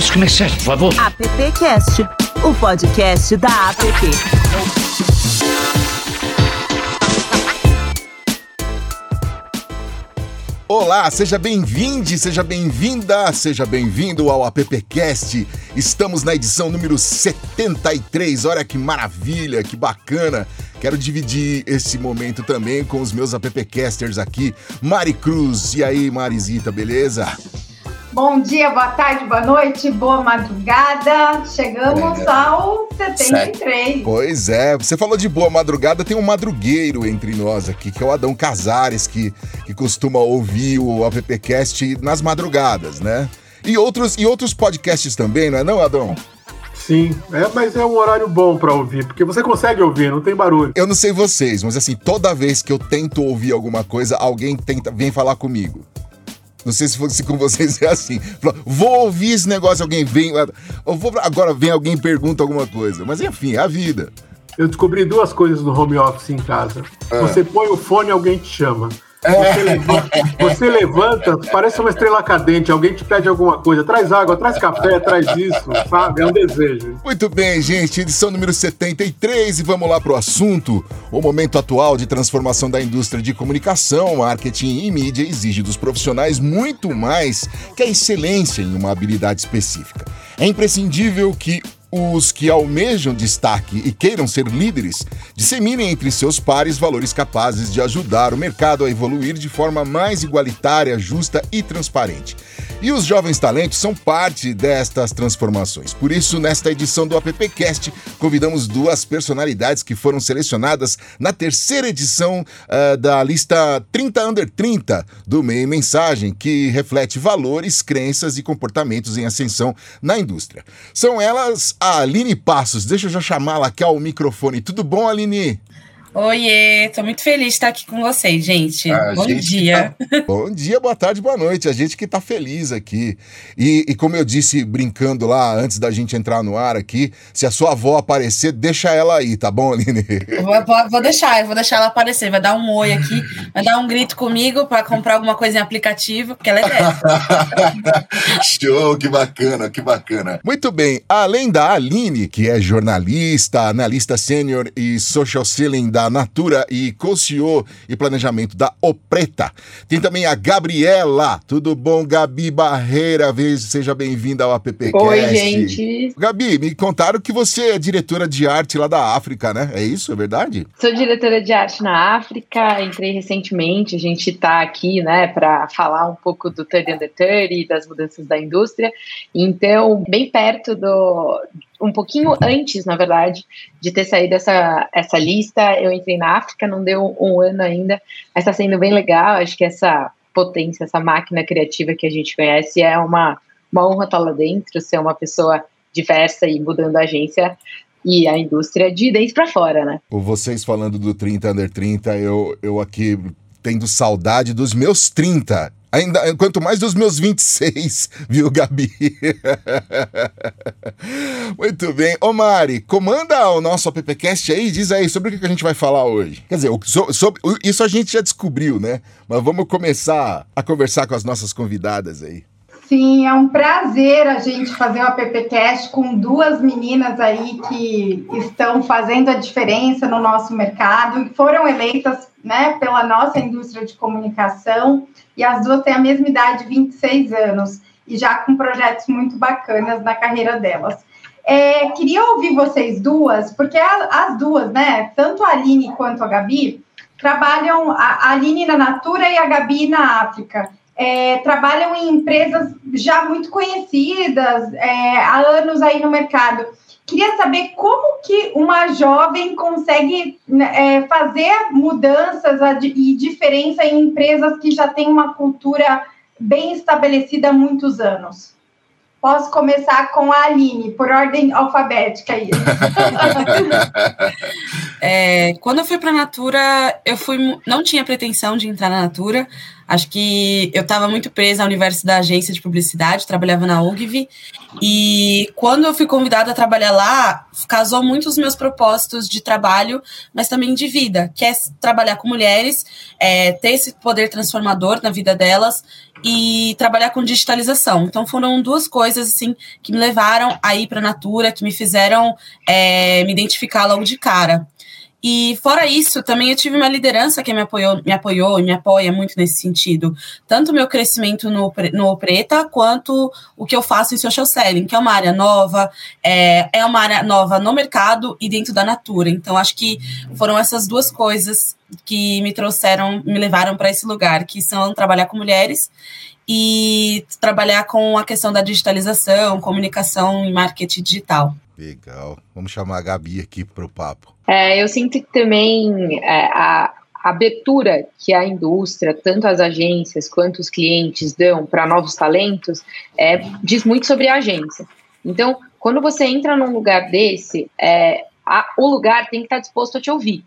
nossos comerciais, por favor. AppCast, o podcast da App. Olá, seja bem-vindo, seja bem-vinda, seja bem-vindo ao AppCast. Estamos na edição número 73. Olha que maravilha, que bacana. Quero dividir esse momento também com os meus AppCasters aqui. Mari Cruz, e aí, Marizita, beleza? Bom dia, boa tarde, boa noite, boa madrugada. Chegamos é. ao 73. Pois é, você falou de boa madrugada, tem um madrugueiro entre nós aqui, que é o Adão Casares, que, que costuma ouvir o AppCast nas madrugadas, né? E outros, e outros podcasts também, não é não, Adão? Sim, é, mas é um horário bom para ouvir, porque você consegue ouvir, não tem barulho. Eu não sei vocês, mas assim, toda vez que eu tento ouvir alguma coisa, alguém tenta, vem falar comigo. Não sei se, fosse com vocês é assim. Vou ouvir esse negócio, alguém vem. Vou, agora vem alguém e pergunta alguma coisa. Mas enfim, é a vida. Eu descobri duas coisas no home office em casa. Ah. Você põe o fone e alguém te chama. Você levanta, você levanta, parece uma estrela cadente, alguém te pede alguma coisa, traz água, traz café, traz isso, sabe? É um desejo. Muito bem, gente, edição número 73 e vamos lá pro assunto. O momento atual de transformação da indústria de comunicação, marketing e mídia exige dos profissionais muito mais que a excelência em uma habilidade específica. É imprescindível que os que almejam destaque e queiram ser líderes disseminem entre seus pares valores capazes de ajudar o mercado a evoluir de forma mais igualitária, justa e transparente. E os jovens talentos são parte destas transformações. Por isso, nesta edição do AppCast, convidamos duas personalidades que foram selecionadas na terceira edição uh, da lista 30 Under 30 do Meio Mensagem, que reflete valores, crenças e comportamentos em ascensão na indústria. São elas a Aline Passos. Deixa eu já chamá-la aqui ao microfone. Tudo bom, Aline? Oiê, tô muito feliz de estar aqui com vocês, gente. A Bom gente dia. Tá... Bom dia, boa tarde, boa noite. A gente que tá feliz aqui. E, e, como eu disse brincando lá antes da gente entrar no ar aqui, se a sua avó aparecer, deixa ela aí, tá bom, Aline? Vou, vou, vou deixar, eu vou deixar ela aparecer. Vai dar um oi aqui, vai dar um grito comigo para comprar alguma coisa em aplicativo, porque ela é dessa. Show, que bacana, que bacana. Muito bem, além da Aline, que é jornalista, analista sênior e social selling da da Natura e co-CEO e planejamento da Opreta. Tem também a Gabriela. Tudo bom, Gabi Barreira? Seja bem-vinda ao AppCast. Oi, gente. Gabi, me contaram que você é diretora de arte lá da África, né? É isso, é verdade? Sou diretora de arte na África, entrei recentemente. A gente está aqui, né, para falar um pouco do 30 Under 30 e das mudanças da indústria. Então, bem perto do um pouquinho antes, na verdade, de ter saído essa, essa lista. Eu entrei na África, não deu um ano ainda, mas está sendo bem legal. Acho que essa potência, essa máquina criativa que a gente conhece é uma, uma honra estar lá dentro, ser uma pessoa diversa e mudando a agência e a indústria de dentro para fora, né? Vocês falando do 30 under 30, eu, eu aqui tendo saudade dos meus 30. Ainda, quanto mais dos meus 26, viu, Gabi? Muito bem. Ô Mari, comanda o nosso AppCast aí, diz aí sobre o que a gente vai falar hoje. Quer dizer, sobre, isso a gente já descobriu, né? Mas vamos começar a conversar com as nossas convidadas aí. Sim, é um prazer a gente fazer o AppCast com duas meninas aí que estão fazendo a diferença no nosso mercado e foram eleitas né, pela nossa indústria de comunicação e as duas têm a mesma idade, 26 anos, e já com projetos muito bacanas na carreira delas. É, queria ouvir vocês duas, porque as duas, né, tanto a Aline quanto a Gabi, trabalham, a Aline na Natura e a Gabi na África é, trabalham em empresas já muito conhecidas é, há anos aí no mercado. Queria saber como que uma jovem consegue né, é, fazer mudanças e diferença em empresas que já têm uma cultura bem estabelecida há muitos anos. Posso começar com a Aline, por ordem alfabética aí. É, quando eu fui para a Natura, eu fui, não tinha pretensão de entrar na Natura. Acho que eu estava muito presa ao universo da agência de publicidade, trabalhava na UGV. E quando eu fui convidada a trabalhar lá, casou muito os meus propósitos de trabalho, mas também de vida, que é trabalhar com mulheres, é, ter esse poder transformador na vida delas e trabalhar com digitalização. Então foram duas coisas assim que me levaram a ir para a Natura, que me fizeram é, me identificar logo de cara. E fora isso, também eu tive uma liderança que me apoiou, me apoiou e me apoia muito nesse sentido. Tanto meu crescimento no, no Preta, quanto o que eu faço em social selling, que é uma área nova, é, é uma área nova no mercado e dentro da Natura. Então, acho que foram essas duas coisas que me trouxeram, me levaram para esse lugar, que são trabalhar com mulheres e trabalhar com a questão da digitalização, comunicação e marketing digital. Legal. Vamos chamar a Gabi aqui para o papo. É, eu sinto que também é, a, abertura que a indústria, tanto as agências quanto os clientes dão para novos talentos, é, diz muito sobre a agência. Então, quando você entra num lugar desse, é, a, o lugar tem que estar disposto a te ouvir.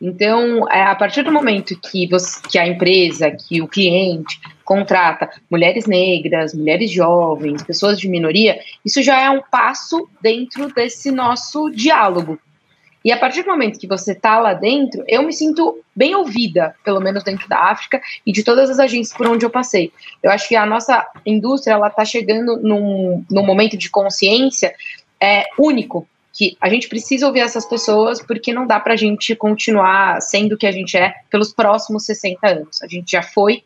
Então, é, a partir do momento que, você, que a empresa, que o cliente contrata mulheres negras, mulheres jovens, pessoas de minoria, isso já é um passo dentro desse nosso diálogo. E a partir do momento que você está lá dentro, eu me sinto bem ouvida, pelo menos dentro da África e de todas as agências por onde eu passei. Eu acho que a nossa indústria está chegando num, num momento de consciência é, único, que a gente precisa ouvir essas pessoas porque não dá para a gente continuar sendo o que a gente é pelos próximos 60 anos. A gente já foi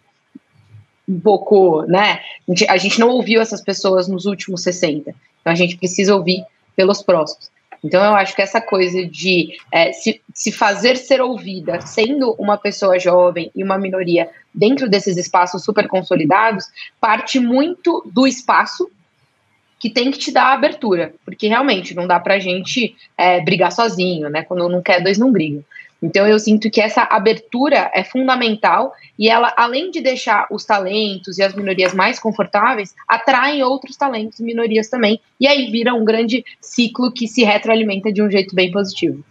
um pouco, né? A gente, não ouviu essas pessoas nos últimos 60. Então a gente precisa ouvir pelos próximos. Então, eu acho que essa coisa de é, se, se fazer ser ouvida, sendo uma pessoa jovem e uma minoria dentro desses espaços super consolidados, parte muito do espaço que tem que te dar a abertura, porque realmente não dá pra gente é, brigar sozinho, né? Quando não quer, dois não brigam. Então eu sinto que essa abertura é fundamental e ela, além de deixar os talentos e as minorias mais confortáveis, atraem outros talentos e minorias também. E aí vira um grande ciclo que se retroalimenta de um jeito bem positivo.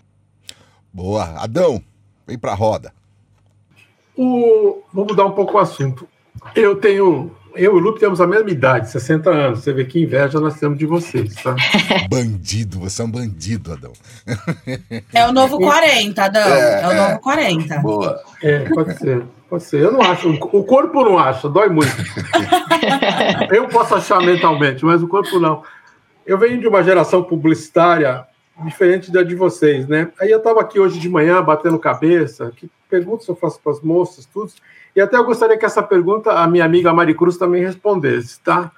Boa. Adão, vem pra roda. O... Vamos mudar um pouco o assunto. Eu tenho eu e o Lupe temos a mesma idade, 60 anos. Você vê que inveja nós temos de vocês, tá? bandido, você é um bandido, Adão. É o novo 40, Adão. É, é o novo 40. Boa. É, pode ser. Pode ser. Eu não acho. O corpo não acha, dói muito. eu posso achar mentalmente, mas o corpo não. Eu venho de uma geração publicitária diferente da de vocês, né? Aí eu estava aqui hoje de manhã batendo cabeça, que perguntas eu faço para as moças, tudo. E até eu gostaria que essa pergunta a minha amiga Maricruz também respondesse, tá?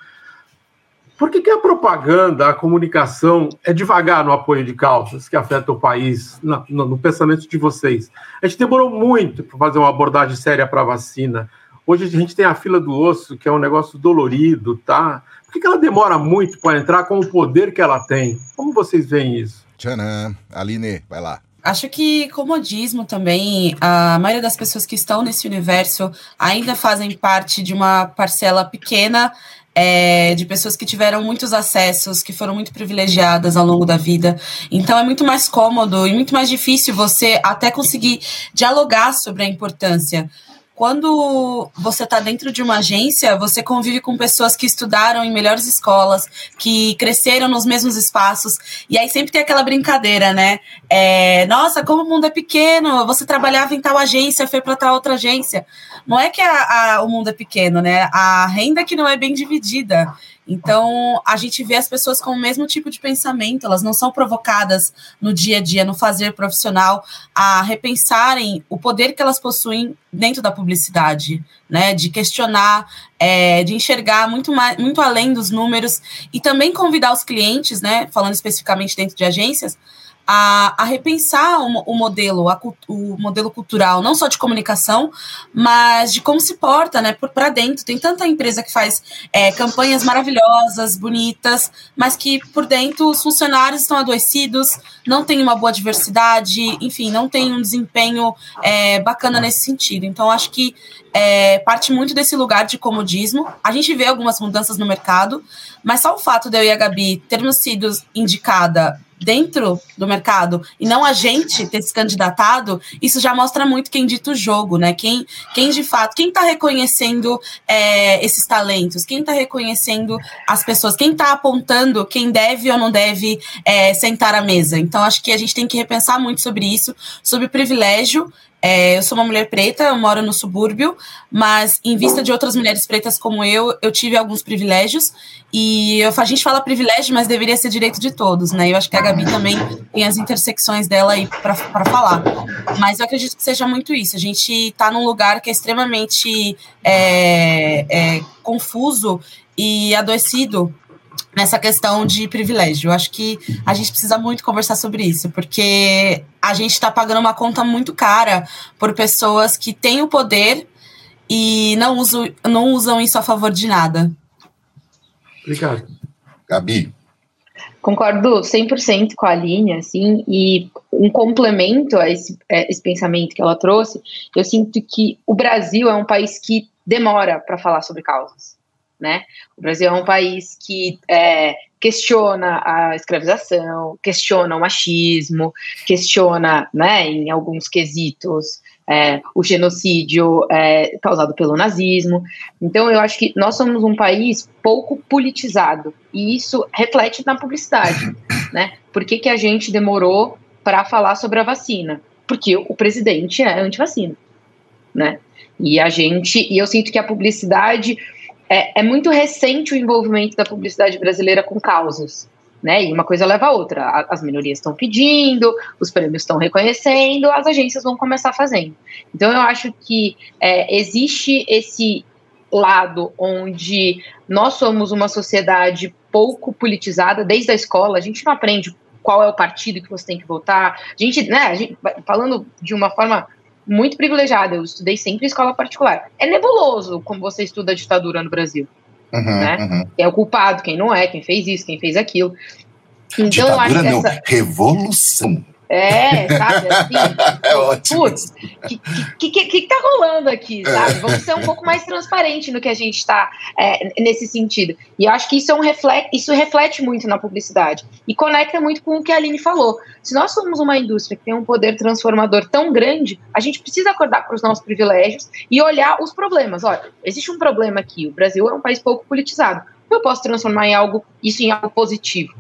Por que, que a propaganda, a comunicação é devagar no apoio de causas que afetam o país, no, no pensamento de vocês? A gente demorou muito para fazer uma abordagem séria para a vacina. Hoje a gente tem a fila do osso, que é um negócio dolorido, tá? Por que, que ela demora muito para entrar com o poder que ela tem? Como vocês veem isso? Tchanã. Aline, vai lá. Acho que comodismo também, a maioria das pessoas que estão nesse universo ainda fazem parte de uma parcela pequena é, de pessoas que tiveram muitos acessos, que foram muito privilegiadas ao longo da vida. Então é muito mais cômodo e muito mais difícil você até conseguir dialogar sobre a importância quando você está dentro de uma agência, você convive com pessoas que estudaram em melhores escolas, que cresceram nos mesmos espaços, e aí sempre tem aquela brincadeira, né? É, Nossa, como o mundo é pequeno, você trabalhava em tal agência, foi para tal outra agência. Não é que a, a, o mundo é pequeno, né? A renda que não é bem dividida. Então, a gente vê as pessoas com o mesmo tipo de pensamento, elas não são provocadas no dia a dia, no fazer profissional, a repensarem o poder que elas possuem dentro da publicidade, né? De questionar, é, de enxergar muito, mais, muito além dos números e também convidar os clientes, né? Falando especificamente dentro de agências, a, a repensar o, o modelo, a, o modelo cultural, não só de comunicação, mas de como se porta, né, para dentro. Tem tanta empresa que faz é, campanhas maravilhosas, bonitas, mas que por dentro os funcionários estão adoecidos, não tem uma boa diversidade, enfim, não tem um desempenho é, bacana nesse sentido. Então, acho que é, parte muito desse lugar de comodismo. A gente vê algumas mudanças no mercado, mas só o fato de eu e a Gabi termos sido indicada dentro do mercado e não a gente ter se candidatado, isso já mostra muito quem dita o jogo, né? Quem, quem de fato, quem está reconhecendo é, esses talentos, quem está reconhecendo as pessoas, quem está apontando quem deve ou não deve é, sentar à mesa. Então, acho que a gente tem que repensar muito sobre isso, sobre privilégio é, eu sou uma mulher preta, eu moro no subúrbio, mas em vista de outras mulheres pretas como eu, eu tive alguns privilégios. E eu, a gente fala privilégio, mas deveria ser direito de todos, né? Eu acho que a Gabi também tem as intersecções dela aí para falar. Mas eu acredito que seja muito isso. A gente está num lugar que é extremamente é, é, confuso e adoecido nessa questão de privilégio. Eu acho que a gente precisa muito conversar sobre isso, porque a gente está pagando uma conta muito cara por pessoas que têm o poder e não usam, não usam isso a favor de nada. Obrigado. Gabi. Concordo 100% com a linha, assim, e um complemento a esse, a esse pensamento que ela trouxe, eu sinto que o Brasil é um país que demora para falar sobre causas né? O Brasil é um país que é, questiona a escravização, questiona o machismo, questiona, né, em alguns quesitos, é, o genocídio é, causado pelo nazismo. Então, eu acho que nós somos um país pouco politizado e isso reflete na publicidade, né? Por que, que a gente demorou para falar sobre a vacina? Porque o presidente é anti-vacina, né? E a gente, e eu sinto que a publicidade é, é muito recente o envolvimento da publicidade brasileira com causas. Né? E uma coisa leva a outra. As minorias estão pedindo, os prêmios estão reconhecendo, as agências vão começar fazendo. Então eu acho que é, existe esse lado onde nós somos uma sociedade pouco politizada desde a escola. A gente não aprende qual é o partido que você tem que votar. A gente, né? A gente, falando de uma forma muito privilegiada. Eu estudei sempre em escola particular. É nebuloso como você estuda a ditadura no Brasil. Uhum, né? Uhum. Quem é o culpado, quem não é, quem fez isso, quem fez aquilo. Então, ditadura eu acho que não, essa... revolução. É, sabe? Assim, é ótimo. Putz, o que, que, que, que, tá rolando aqui, sabe? Vamos ser um pouco mais transparente no que a gente está é, nesse sentido. E eu acho que isso, é um reflete, isso reflete muito na publicidade e conecta muito com o que a Aline falou. Se nós somos uma indústria que tem um poder transformador tão grande, a gente precisa acordar para os nossos privilégios e olhar os problemas. Olha, existe um problema aqui. O Brasil é um país pouco politizado. Eu posso transformar em algo, isso em algo positivo,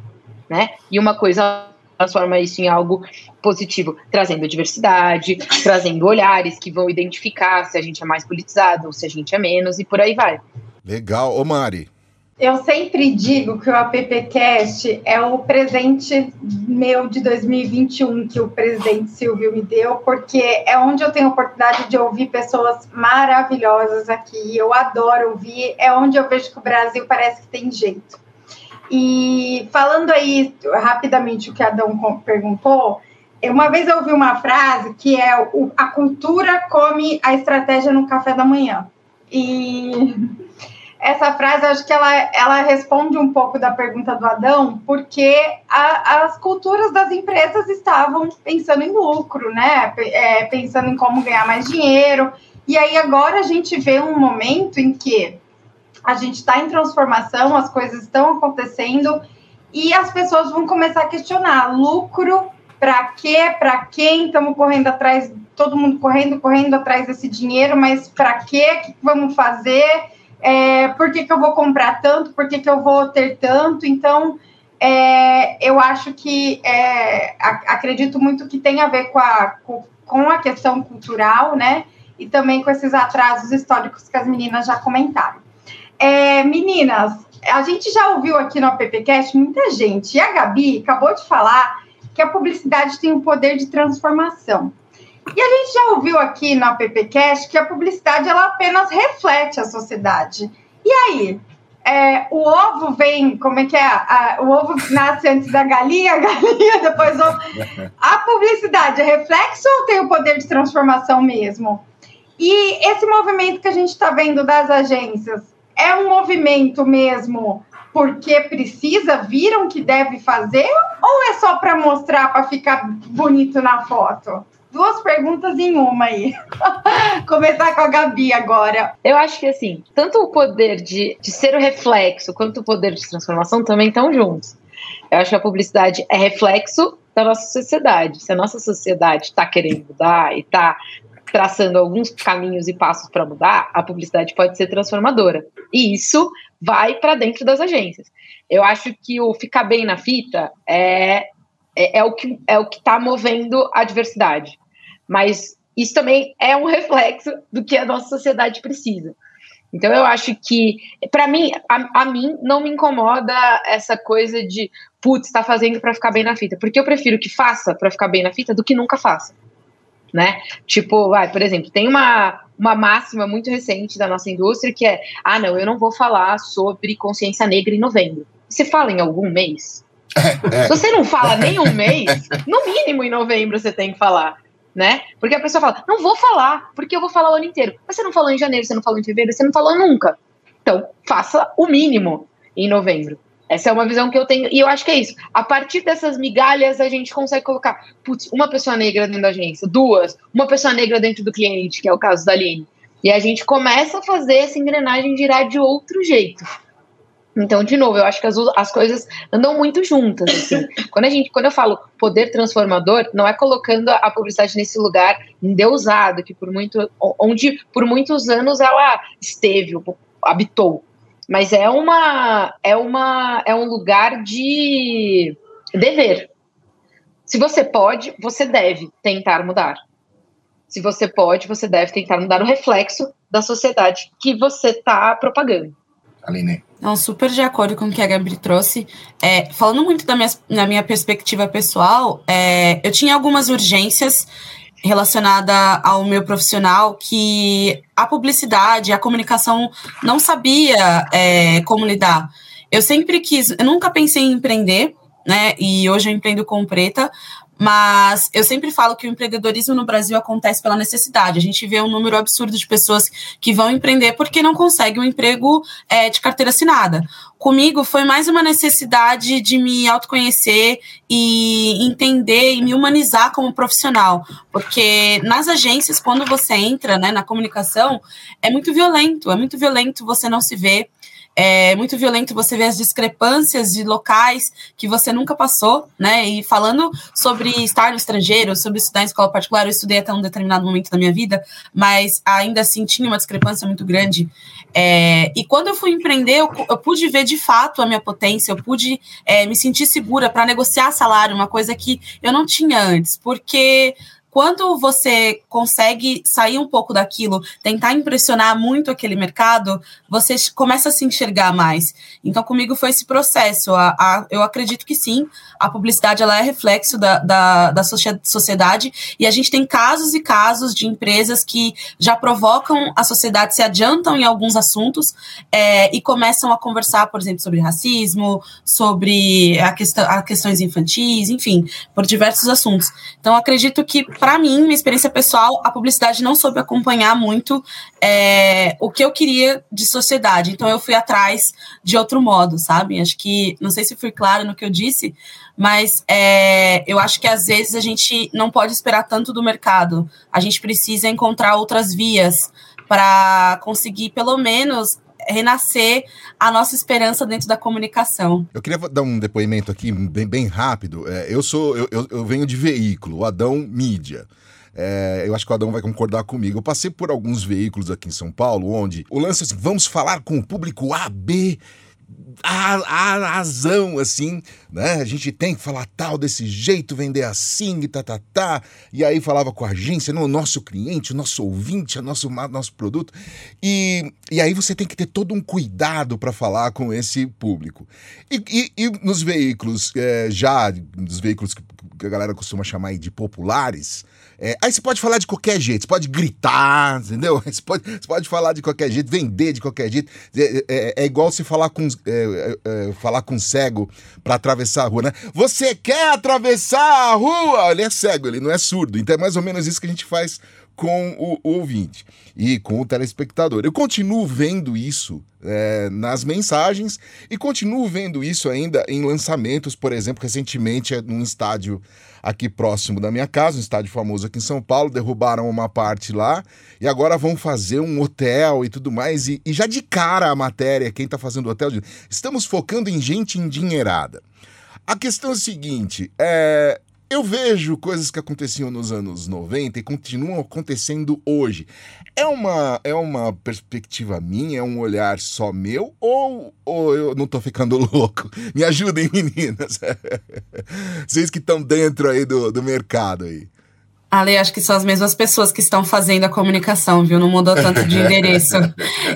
né? E uma coisa transforma isso em algo positivo, trazendo diversidade, trazendo olhares que vão identificar se a gente é mais politizado ou se a gente é menos e por aí vai. Legal. Ô Mari. Eu sempre digo que o AppCast é o presente meu de 2021 que o presidente Silvio me deu, porque é onde eu tenho a oportunidade de ouvir pessoas maravilhosas aqui. Eu adoro ouvir, é onde eu vejo que o Brasil parece que tem jeito. E falando aí rapidamente o que Adão perguntou, uma vez eu ouvi uma frase que é a cultura come a estratégia no café da manhã. E essa frase, acho que ela, ela responde um pouco da pergunta do Adão, porque a, as culturas das empresas estavam pensando em lucro, né? É, pensando em como ganhar mais dinheiro. E aí agora a gente vê um momento em que a gente está em transformação, as coisas estão acontecendo e as pessoas vão começar a questionar lucro para quê, para quem? Estamos correndo atrás, todo mundo correndo, correndo atrás desse dinheiro, mas para quê, o que vamos fazer, é, por que, que eu vou comprar tanto, por que, que eu vou ter tanto, então é, eu acho que é, acredito muito que tem a ver com a, com a questão cultural, né, e também com esses atrasos históricos que as meninas já comentaram. É, meninas, a gente já ouviu aqui no AppCast muita gente, e a Gabi acabou de falar que a publicidade tem o um poder de transformação. E a gente já ouviu aqui no AppCast que a publicidade ela apenas reflete a sociedade. E aí? É, o ovo vem, como é que é? A, o ovo nasce antes da galinha, a galinha depois o ovo. A publicidade é reflexo ou tem o poder de transformação mesmo? E esse movimento que a gente está vendo das agências, é um movimento mesmo porque precisa, viram que deve fazer, ou é só para mostrar, para ficar bonito na foto? Duas perguntas em uma aí. Começar com a Gabi agora. Eu acho que assim, tanto o poder de, de ser o reflexo quanto o poder de transformação também estão juntos. Eu acho que a publicidade é reflexo da nossa sociedade. Se a nossa sociedade está querendo mudar e está traçando alguns caminhos e passos para mudar, a publicidade pode ser transformadora. E isso vai para dentro das agências. Eu acho que o ficar bem na fita é, é, é o que é o que está movendo a diversidade. Mas isso também é um reflexo do que a nossa sociedade precisa. Então eu acho que, para mim, a, a, mim não me incomoda essa coisa de, putz, está fazendo para ficar bem na fita, porque eu prefiro que faça para ficar bem na fita do que nunca faça, né? Tipo, vai, por exemplo, tem uma uma máxima muito recente da nossa indústria que é, ah, não, eu não vou falar sobre consciência negra em novembro. Você fala em algum mês? É, é. Se você não fala nem um mês, no mínimo em novembro você tem que falar né? Porque a pessoa fala, não vou falar, porque eu vou falar o ano inteiro. Mas você não falou em janeiro, você não falou em fevereiro, você não falou nunca. Então, faça o mínimo em novembro. Essa é uma visão que eu tenho, e eu acho que é isso. A partir dessas migalhas, a gente consegue colocar, putz, uma pessoa negra dentro da agência, duas, uma pessoa negra dentro do cliente, que é o caso da Aline. E a gente começa a fazer essa engrenagem girar de outro jeito. Então, de novo, eu acho que as, as coisas andam muito juntas. Assim. quando, a gente, quando eu falo poder transformador, não é colocando a publicidade nesse lugar endeusado, que por muito, onde por muitos anos ela esteve, habitou. Mas é uma, é uma, é um lugar de dever. Se você pode, você deve tentar mudar. Se você pode, você deve tentar mudar o reflexo da sociedade que você está propagando. Aline. Não, super de acordo com o que a Gabi trouxe. É, falando muito da minha, na minha perspectiva pessoal, é, eu tinha algumas urgências relacionada ao meu profissional que a publicidade, a comunicação não sabia é, como lidar. Eu sempre quis, eu nunca pensei em empreender, né? E hoje eu empreendo com preta, mas eu sempre falo que o empreendedorismo no Brasil acontece pela necessidade. A gente vê um número absurdo de pessoas que vão empreender porque não conseguem um emprego é, de carteira assinada. Comigo foi mais uma necessidade de me autoconhecer e entender e me humanizar como profissional. Porque nas agências, quando você entra né, na comunicação, é muito violento, é muito violento você não se ver é muito violento você ver as discrepâncias de locais que você nunca passou, né? E falando sobre estar no estrangeiro, sobre estudar em escola particular, eu estudei até um determinado momento da minha vida, mas ainda assim tinha uma discrepância muito grande. É, e quando eu fui empreender, eu, eu, pude ver de fato a minha potência, eu pude é, me sentir segura para negociar salário, uma coisa que eu não tinha antes, porque quando você consegue sair um pouco daquilo, tentar impressionar muito aquele mercado, você começa a se enxergar mais. Então, comigo foi esse processo. A, a, eu acredito que sim, a publicidade ela é reflexo da, da, da sociedade, e a gente tem casos e casos de empresas que já provocam a sociedade, se adiantam em alguns assuntos é, e começam a conversar, por exemplo, sobre racismo, sobre a questão, a questões infantis, enfim, por diversos assuntos. Então, acredito que para mim, minha experiência pessoal, a publicidade não soube acompanhar muito é, o que eu queria de sociedade. Então, eu fui atrás de outro modo, sabe? Acho que, não sei se fui clara no que eu disse, mas é, eu acho que às vezes a gente não pode esperar tanto do mercado. A gente precisa encontrar outras vias para conseguir, pelo menos, renascer a nossa esperança dentro da comunicação. Eu queria dar um depoimento aqui bem, bem rápido. É, eu sou eu, eu, eu, venho de veículo, o Adão Mídia. É, eu acho que o Adão vai concordar comigo. Eu passei por alguns veículos aqui em São Paulo, onde o lance é assim, vamos falar com o público A, B, a, a razão, assim, né? A gente tem que falar tal desse jeito, vender assim, e tá, tá, tá. E aí falava com a agência, no nosso cliente, o nosso ouvinte, o nosso, nosso produto. E, e aí você tem que ter todo um cuidado para falar com esse público. E, e, e nos veículos, é, já, nos veículos que a galera costuma chamar de populares, é, aí você pode falar de qualquer jeito, você pode gritar, entendeu? Você pode, você pode falar de qualquer jeito, vender de qualquer jeito. É, é, é igual você falar com, é, é, falar com cego para atravessar a rua, né? Você quer atravessar a rua? Ele é cego, ele não é surdo. Então é mais ou menos isso que a gente faz com o, o ouvinte e com o telespectador. Eu continuo vendo isso é, nas mensagens e continuo vendo isso ainda em lançamentos, por exemplo, recentemente num estádio aqui próximo da minha casa, um estádio famoso aqui em São Paulo, derrubaram uma parte lá e agora vão fazer um hotel e tudo mais. E, e já de cara a matéria, quem está fazendo o hotel, estamos focando em gente endinheirada. A questão é a seguinte: é, eu vejo coisas que aconteciam nos anos 90 e continuam acontecendo hoje. É uma, é uma perspectiva minha, é um olhar só meu ou, ou eu não tô ficando louco? Me ajudem, meninas. Vocês que estão dentro aí do, do mercado aí. Ale, acho que são as mesmas pessoas que estão fazendo a comunicação, viu? Não mudou tanto de endereço.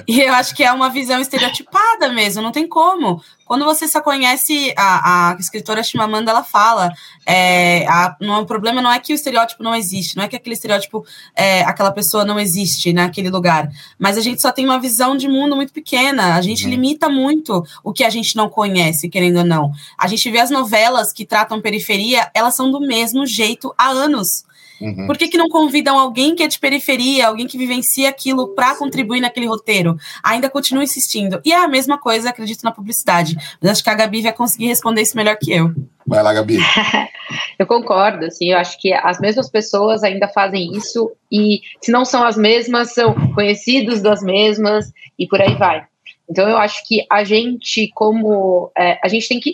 e eu acho que é uma visão estereotipada mesmo, não tem como. Quando você só conhece a, a escritora Chimamanda, ela fala, é, a, não, o problema não é que o estereótipo não existe, não é que aquele estereótipo, é, aquela pessoa não existe naquele lugar, mas a gente só tem uma visão de mundo muito pequena, a gente uhum. limita muito o que a gente não conhece, querendo ou não. A gente vê as novelas que tratam periferia, elas são do mesmo jeito há anos. Uhum. Por que, que não convidam alguém que é de periferia, alguém que vivencia aquilo para contribuir naquele roteiro? Ainda continuo insistindo. E é a mesma coisa, acredito, na publicidade. Mas acho que a Gabi vai conseguir responder isso melhor que eu. Vai lá, Gabi. eu concordo, assim, eu acho que as mesmas pessoas ainda fazem isso e se não são as mesmas, são conhecidos das mesmas e por aí vai. Então eu acho que a gente, como é, a gente tem que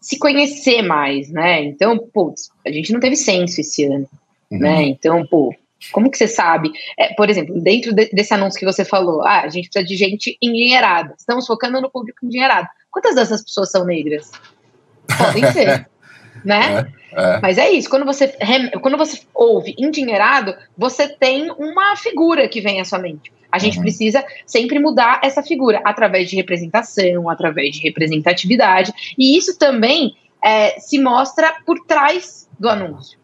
se conhecer mais, né? Então, putz, a gente não teve censo esse ano. Uhum. Né? Então, pô, como que você sabe? É, por exemplo, dentro de, desse anúncio que você falou, ah, a gente precisa de gente endinheirada. Estamos focando no público endinheirado. Quantas dessas pessoas são negras? Podem ser, né? É, é. Mas é isso, quando você, quando você ouve endinheirado, você tem uma figura que vem à sua mente. A gente uhum. precisa sempre mudar essa figura através de representação, através de representatividade, e isso também é, se mostra por trás do anúncio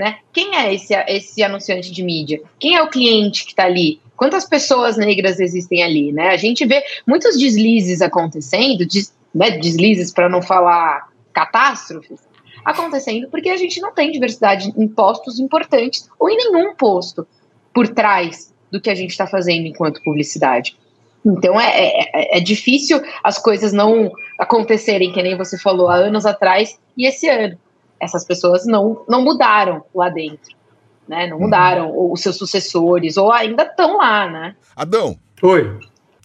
né? Quem é esse, esse anunciante de mídia? Quem é o cliente que está ali? Quantas pessoas negras existem ali, né? A gente vê muitos deslizes acontecendo, des, né, deslizes para não falar catástrofes, acontecendo porque a gente não tem diversidade em postos importantes ou em nenhum posto por trás do que a gente está fazendo enquanto publicidade. Então é, é, é, é, difícil as coisas não acontecerem, que nem você falou, há anos atrás e esse ano essas pessoas não, não mudaram lá dentro, né? Não uhum. mudaram uhum. os seus sucessores, ou ainda estão lá, né? Adão. Oi.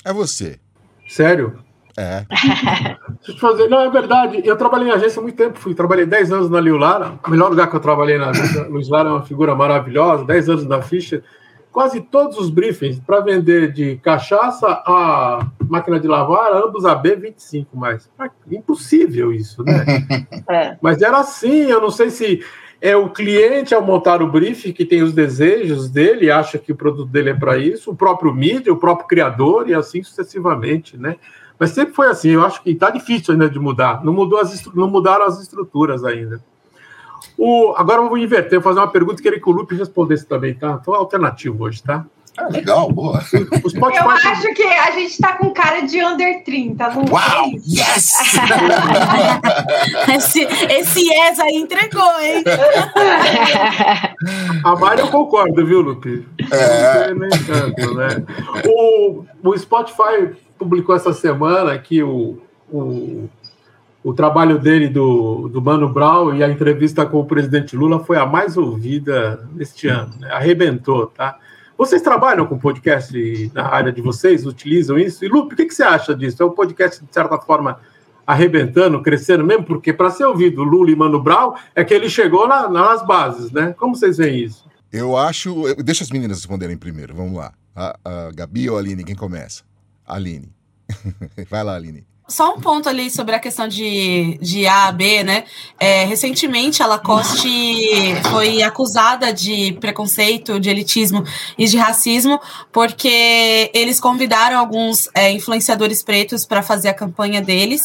É você. Sério? É. Deixa eu te fazer. Não, é verdade. Eu trabalhei em agência há muito tempo. Fui, trabalhei 10 anos na Liu Lara. O melhor lugar que eu trabalhei na. Luiz Lara é uma figura maravilhosa. 10 anos na Fischer quase todos os briefings para vender de cachaça a máquina de lavar, ambos a B25, mas impossível isso, né? É. Mas era assim, eu não sei se é o cliente ao montar o briefing que tem os desejos dele, acha que o produto dele é para isso, o próprio mídia, o próprio criador e assim sucessivamente, né? Mas sempre foi assim, eu acho que está difícil ainda de mudar. Não, mudou as, não mudaram as estruturas ainda. O, agora eu vou inverter, vou fazer uma pergunta que ele que o Lupe respondesse também, tá? Tô alternativo hoje, tá? Ah, legal, boa. Spotify... Eu acho que a gente tá com cara de under 30. Não Uau! Yes! esse, esse yes aí entregou, hein? A Mari eu concordo, viu, Lupe? É. Nem tanto, né? O, o Spotify publicou essa semana que o, o o trabalho dele do, do Mano Brown e a entrevista com o presidente Lula foi a mais ouvida neste ano, né? arrebentou, tá? Vocês trabalham com podcast na área de vocês, utilizam isso? E Lupe, o que, que você acha disso? É um podcast, de certa forma, arrebentando, crescendo, mesmo porque para ser ouvido Lula e Mano Brown é que ele chegou na, nas bases, né? Como vocês veem isso? Eu acho. Deixa as meninas responderem primeiro, vamos lá. A, a Gabi ou a Aline? Quem começa? Aline. Vai lá, Aline. Só um ponto ali sobre a questão de, de A a B, né? É, recentemente a Lacoste foi acusada de preconceito, de elitismo e de racismo, porque eles convidaram alguns é, influenciadores pretos para fazer a campanha deles.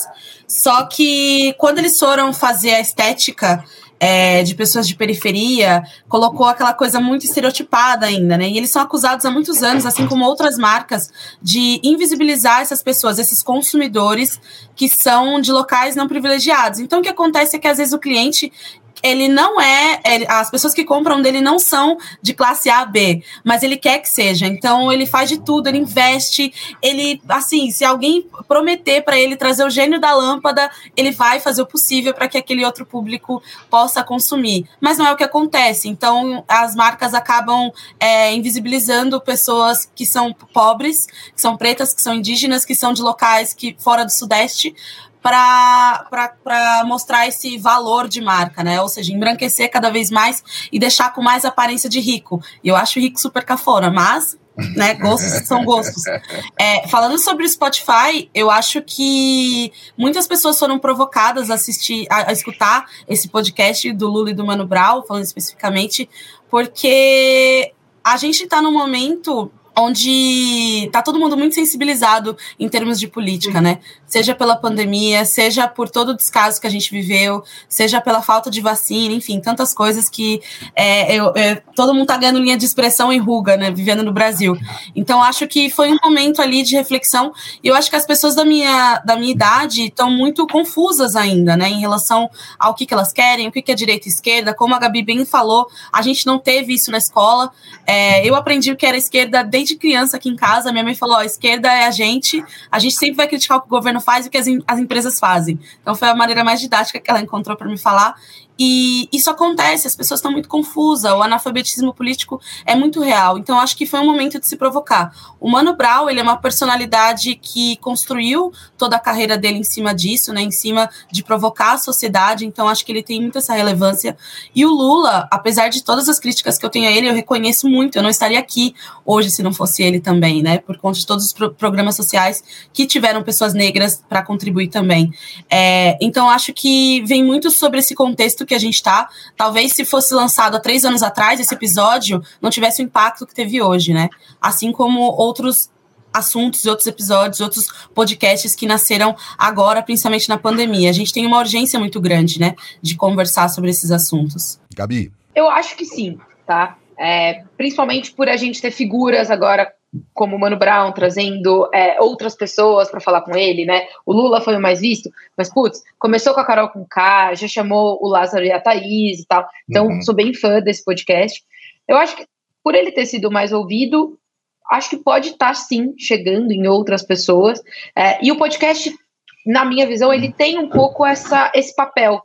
Só que quando eles foram fazer a estética é, de pessoas de periferia, colocou aquela coisa muito estereotipada ainda, né? E eles são acusados há muitos anos, assim como outras marcas, de invisibilizar essas pessoas, esses consumidores que são de locais não privilegiados. Então, o que acontece é que às vezes o cliente ele não é, ele, as pessoas que compram dele não são de classe A, B, mas ele quer que seja. Então ele faz de tudo, ele investe, ele, assim, se alguém prometer para ele trazer o gênio da lâmpada, ele vai fazer o possível para que aquele outro público possa consumir. Mas não é o que acontece. Então as marcas acabam é, invisibilizando pessoas que são pobres, que são pretas, que são indígenas, que são de locais que fora do Sudeste, para mostrar esse valor de marca, né? Ou seja, embranquecer cada vez mais e deixar com mais aparência de rico. E eu acho rico super cafona, mas né? Gostos são gostos. É, falando sobre o Spotify, eu acho que muitas pessoas foram provocadas a assistir, a, a, escutar esse podcast do Lula e do Mano Brown, falando especificamente, porque a gente está num momento onde está todo mundo muito sensibilizado em termos de política, né? Seja pela pandemia, seja por todo o descaso que a gente viveu, seja pela falta de vacina, enfim, tantas coisas que é, eu, é, todo mundo está ganhando linha de expressão em ruga, né? Vivendo no Brasil. Então, acho que foi um momento ali de reflexão e eu acho que as pessoas da minha, da minha idade estão muito confusas ainda, né? Em relação ao que, que elas querem, o que, que é direita e esquerda. Como a Gabi bem falou, a gente não teve isso na escola. É, eu aprendi o que era esquerda desde desde criança aqui em casa, minha mãe falou: ó, esquerda é a gente, a gente sempre vai criticar o que o governo faz e o que as, as empresas fazem. Então foi a maneira mais didática que ela encontrou para me falar. E isso acontece, as pessoas estão muito confusas, o analfabetismo político é muito real. Então, acho que foi um momento de se provocar. O Mano Brown, ele é uma personalidade que construiu toda a carreira dele em cima disso, né, em cima de provocar a sociedade, então acho que ele tem muito essa relevância. E o Lula, apesar de todas as críticas que eu tenho a ele, eu reconheço muito, eu não estaria aqui hoje se não fosse ele também, né, por conta de todos os pro programas sociais que tiveram pessoas negras para contribuir também. É, então, acho que vem muito sobre esse contexto que a gente está. Talvez se fosse lançado há três anos atrás, esse episódio não tivesse o impacto que teve hoje, né? Assim como outros assuntos, outros episódios, outros podcasts que nasceram agora, principalmente na pandemia. A gente tem uma urgência muito grande, né, de conversar sobre esses assuntos. Gabi? Eu acho que sim, tá? É, principalmente por a gente ter figuras agora como o Mano Brown trazendo é, outras pessoas para falar com ele, né? O Lula foi o mais visto, mas putz, começou com a Carol com K, já chamou o Lázaro e a Thaís e tal. Então, uhum. sou bem fã desse podcast. Eu acho que por ele ter sido mais ouvido, acho que pode estar tá, sim chegando em outras pessoas. É, e o podcast, na minha visão, ele tem um pouco essa, esse papel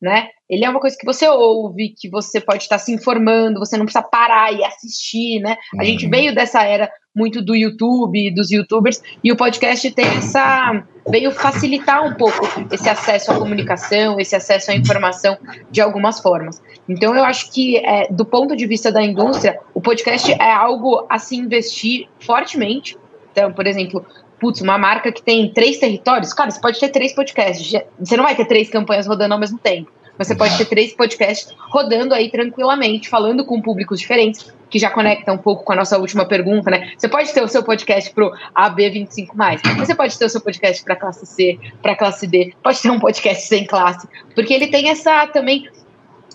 né? Ele é uma coisa que você ouve, que você pode estar se informando, você não precisa parar e assistir, né? A gente uhum. veio dessa era muito do YouTube, dos youtubers, e o podcast tem essa. veio facilitar um pouco esse acesso à comunicação, esse acesso à informação de algumas formas. Então, eu acho que, é, do ponto de vista da indústria, o podcast é algo a se investir fortemente. Então, por exemplo, putz, uma marca que tem três territórios, cara, você pode ter três podcasts. Você não vai ter três campanhas rodando ao mesmo tempo. Você pode ter três podcasts rodando aí tranquilamente, falando com públicos diferentes, que já conecta um pouco com a nossa última pergunta, né? Você pode ter o seu podcast pro AB25, mas você pode ter o seu podcast para classe C, para classe D, pode ter um podcast sem classe, porque ele tem essa também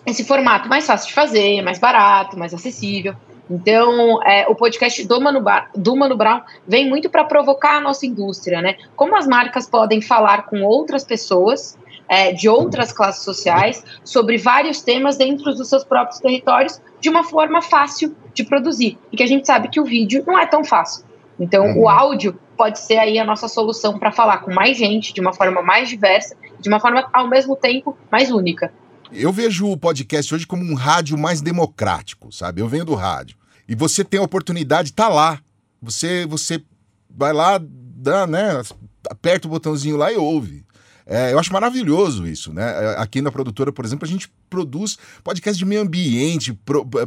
esse formato mais fácil de fazer, mais barato, mais acessível. Então, é, o podcast do Mano, do Mano Brown vem muito para provocar a nossa indústria, né? Como as marcas podem falar com outras pessoas é, de outras classes sociais sobre vários temas dentro dos seus próprios territórios de uma forma fácil de produzir. Porque a gente sabe que o vídeo não é tão fácil. Então, uhum. o áudio pode ser aí a nossa solução para falar com mais gente, de uma forma mais diversa, de uma forma, ao mesmo tempo, mais única. Eu vejo o podcast hoje como um rádio mais democrático, sabe? Eu venho do rádio. E você tem a oportunidade, tá lá. Você você vai lá, dá, né? Aperta o botãozinho lá e ouve. É, eu acho maravilhoso isso, né? É, aqui na produtora, por exemplo, a gente produz podcast de meio ambiente,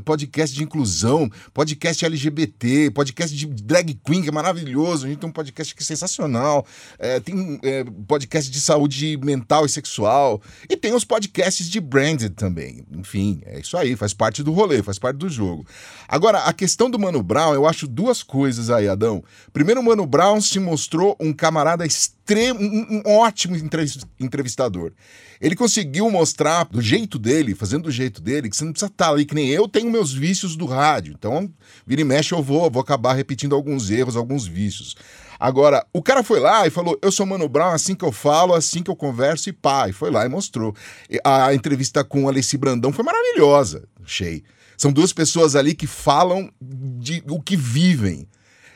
podcast de inclusão, podcast LGBT, podcast de drag queen, que é maravilhoso. A gente tem um podcast que é sensacional. É, tem é, podcast de saúde mental e sexual. E tem os podcasts de branded também. Enfim, é isso aí, faz parte do rolê, faz parte do jogo. Agora, a questão do Mano Brown, eu acho duas coisas aí, Adão. Primeiro, o Mano Brown se mostrou um camarada um, um ótimo entrevistador. Ele conseguiu mostrar do jeito dele, fazendo do jeito dele, que você não precisa estar ali, que nem eu tenho meus vícios do rádio. Então, vira e mexe, eu vou, vou acabar repetindo alguns erros, alguns vícios. Agora, o cara foi lá e falou: Eu sou Mano Brown, assim que eu falo, assim que eu converso, e pá. E foi lá e mostrou. A entrevista com o Alessi Brandão foi maravilhosa, achei. São duas pessoas ali que falam de o que vivem.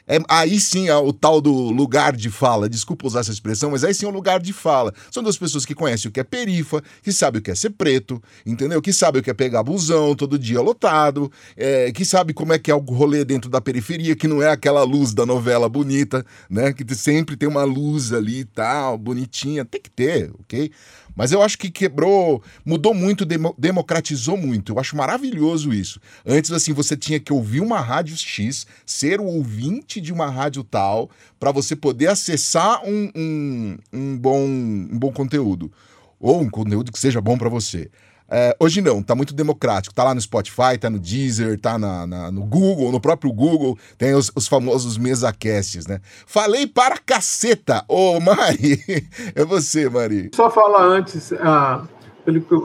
É, aí sim é o tal do lugar de fala. Desculpa usar essa expressão, mas aí sim é o lugar de fala. São duas pessoas que conhecem o que é perifa, que sabem o que é ser preto, entendeu? Que sabem o que é pegar busão todo dia lotado, é, que sabe como é que é o rolê dentro da periferia, que não é aquela luz da novela bonita, né? Que sempre tem uma luz ali e tal, bonitinha. Tem que ter, ok? Mas eu acho que quebrou, mudou muito, democratizou muito. Eu acho maravilhoso isso. Antes, assim, você tinha que ouvir uma rádio X, ser o ouvinte de uma rádio tal, para você poder acessar um, um, um, bom, um bom conteúdo. Ou um conteúdo que seja bom para você. É, hoje não, tá muito democrático. Tá lá no Spotify, tá no Deezer, tá na, na no Google, no próprio Google, tem os, os famosos mesacasts, né? Falei para caceta! Ô, Mari! É você, Mari. Só falar antes, a,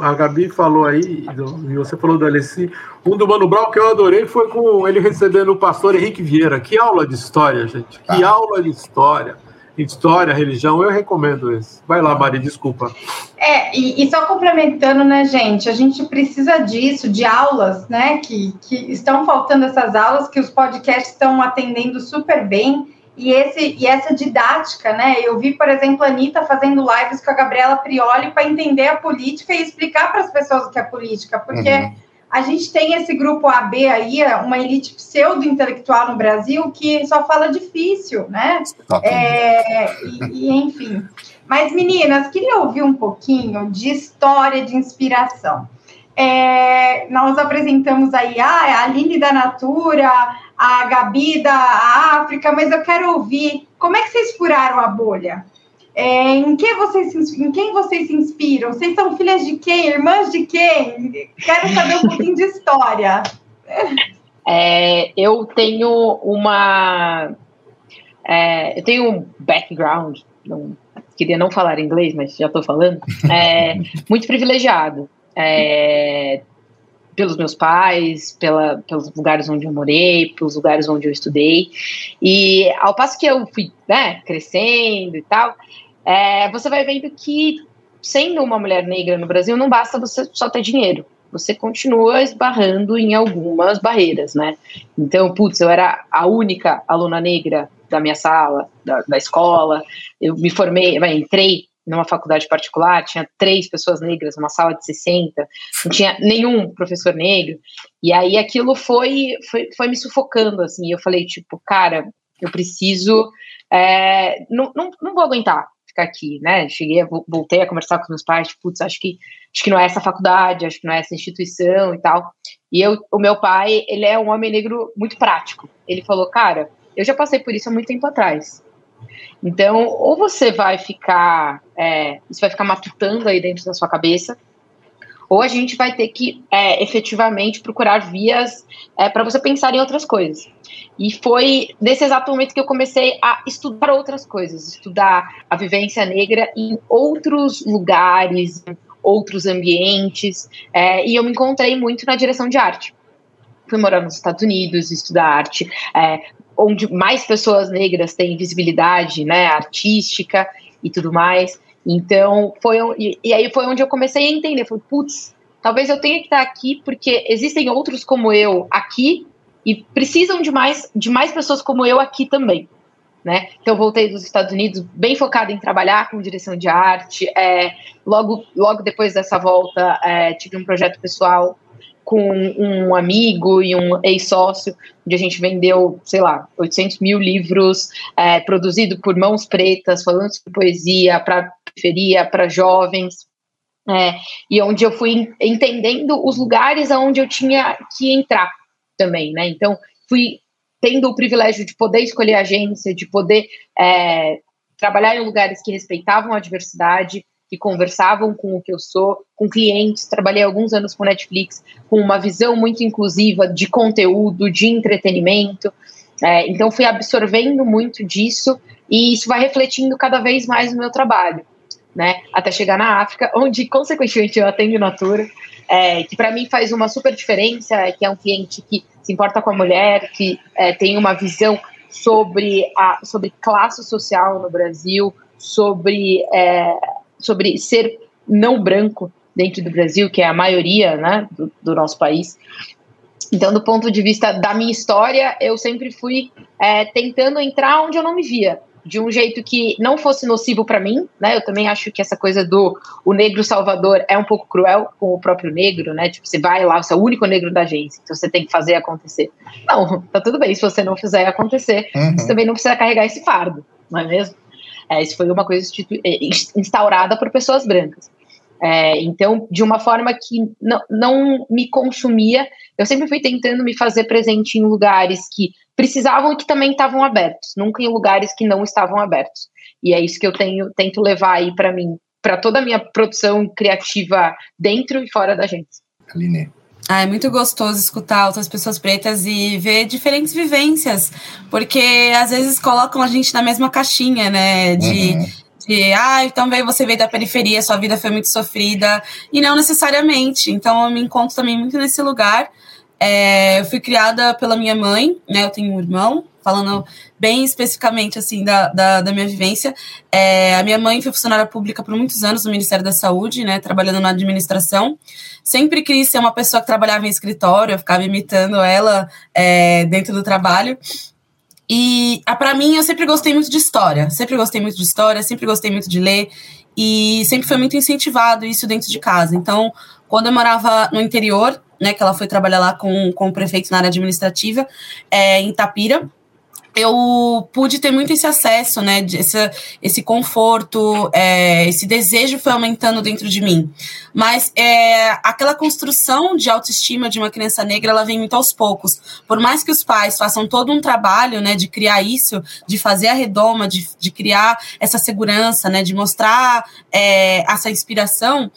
a Gabi falou aí, e você falou do Alessi, um do Mano Brown que eu adorei foi com ele recebendo o pastor Henrique Vieira. Que aula de história, gente! Que ah. aula de história! História, religião, eu recomendo esse. Vai lá, Mari, desculpa. É, e, e, só complementando, né, gente, a gente precisa disso, de aulas, né, que, que estão faltando essas aulas, que os podcasts estão atendendo super bem, e, esse, e essa didática, né, eu vi, por exemplo, a Anitta fazendo lives com a Gabriela Prioli para entender a política e explicar para as pessoas o que é política, porque... Uhum a gente tem esse grupo AB aí, uma elite pseudo-intelectual no Brasil que só fala difícil, né? É, e, e, enfim. Mas, meninas, queria ouvir um pouquinho de história de inspiração. É, nós apresentamos aí ah, a Aline da Natura, a Gabi da África, mas eu quero ouvir como é que vocês furaram a bolha? É, em, que vocês, em quem vocês se inspiram? Vocês são filhas de quem? Irmãs de quem? Quero saber um pouquinho de história. É, eu tenho uma. É, eu tenho um background, não, queria não falar inglês, mas já estou falando, é, muito privilegiado. É, pelos meus pais, pela, pelos lugares onde eu morei, pelos lugares onde eu estudei. E ao passo que eu fui né, crescendo e tal, é, você vai vendo que, sendo uma mulher negra no Brasil, não basta você só ter dinheiro. Você continua esbarrando em algumas barreiras, né? Então, putz, eu era a única aluna negra da minha sala, da, da escola. Eu me formei, entrei numa faculdade particular, tinha três pessoas negras, numa sala de 60, não tinha nenhum professor negro, e aí aquilo foi, foi, foi me sufocando, assim, eu falei, tipo, cara, eu preciso, é, não, não, não vou aguentar, ficar aqui, né? Cheguei, voltei a conversar com meus pais, tipo, putz, acho que acho que não é essa faculdade, acho que não é essa instituição e tal. E eu, o meu pai, ele é um homem negro muito prático. Ele falou, cara, eu já passei por isso há muito tempo atrás. Então, ou você vai ficar, é, isso vai ficar matutando aí dentro da sua cabeça, ou a gente vai ter que é, efetivamente procurar vias é, para você pensar em outras coisas. E foi nesse exato momento que eu comecei a estudar outras coisas, estudar a vivência negra em outros lugares, outros ambientes, é, e eu me encontrei muito na direção de arte. Fui morar nos Estados Unidos, estudar arte, é, onde mais pessoas negras têm visibilidade né, artística e tudo mais. Então, foi e, e aí foi onde eu comecei a entender, falei, putz, talvez eu tenha que estar aqui porque existem outros como eu aqui e precisam de mais, de mais pessoas como eu aqui também. Né? Então, voltei dos Estados Unidos bem focada em trabalhar com direção de arte. É, logo, logo depois dessa volta, é, tive um projeto pessoal com um amigo e um ex-sócio, onde a gente vendeu, sei lá, 800 mil livros é, produzidos por mãos pretas, falando sobre poesia para periferia, para jovens, é, e onde eu fui entendendo os lugares aonde eu tinha que entrar também, né? Então, fui tendo o privilégio de poder escolher agência, de poder é, trabalhar em lugares que respeitavam a diversidade, que conversavam com o que eu sou, com clientes. Trabalhei alguns anos com Netflix, com uma visão muito inclusiva de conteúdo, de entretenimento. É, então, fui absorvendo muito disso e isso vai refletindo cada vez mais no meu trabalho né? Até chegar na África, onde, consequentemente, eu atendo Natura, é, que para mim faz uma super diferença, é, que é um cliente que se importa com a mulher, que é, tem uma visão sobre, a, sobre classe social no Brasil, sobre, é, sobre ser não branco dentro do Brasil, que é a maioria né, do, do nosso país. Então, do ponto de vista da minha história, eu sempre fui é, tentando entrar onde eu não me via de um jeito que não fosse nocivo para mim, né? Eu também acho que essa coisa do o negro salvador é um pouco cruel com o próprio negro, né? Tipo, você vai lá, você é o único negro da agência, então você tem que fazer acontecer. Não, tá tudo bem se você não fizer acontecer, uhum. você também não precisa carregar esse fardo, não é mesmo? É, isso foi uma coisa é, instaurada por pessoas brancas. É, então, de uma forma que não, não me consumia, eu sempre fui tentando me fazer presente em lugares que precisavam e que também estavam abertos, nunca em lugares que não estavam abertos. E é isso que eu tenho, tento levar aí para mim, para toda a minha produção criativa dentro e fora da gente. Aline. Ah, é muito gostoso escutar outras pessoas pretas e ver diferentes vivências, porque às vezes colocam a gente na mesma caixinha, né? De, uhum. de ah, então veio você veio da periferia, sua vida foi muito sofrida, e não necessariamente. Então eu me encontro também muito nesse lugar é, eu fui criada pela minha mãe, né? Eu tenho um irmão, falando bem especificamente assim da, da, da minha vivência. É, a minha mãe foi funcionária pública por muitos anos no Ministério da Saúde, né? Trabalhando na administração. Sempre quis ser uma pessoa que trabalhava em escritório, eu ficava imitando ela é, dentro do trabalho. E para mim, eu sempre gostei muito de história, sempre gostei muito de história, sempre gostei muito de ler e sempre foi muito incentivado isso dentro de casa. Então, quando eu morava no interior, né, que ela foi trabalhar lá com, com o prefeito na área administrativa, é, em Tapira, eu pude ter muito esse acesso, né, esse, esse conforto, é, esse desejo foi aumentando dentro de mim. Mas é, aquela construção de autoestima de uma criança negra, ela vem muito aos poucos. Por mais que os pais façam todo um trabalho, né, de criar isso, de fazer a redoma, de, de criar essa segurança, né, de mostrar é, essa inspiração,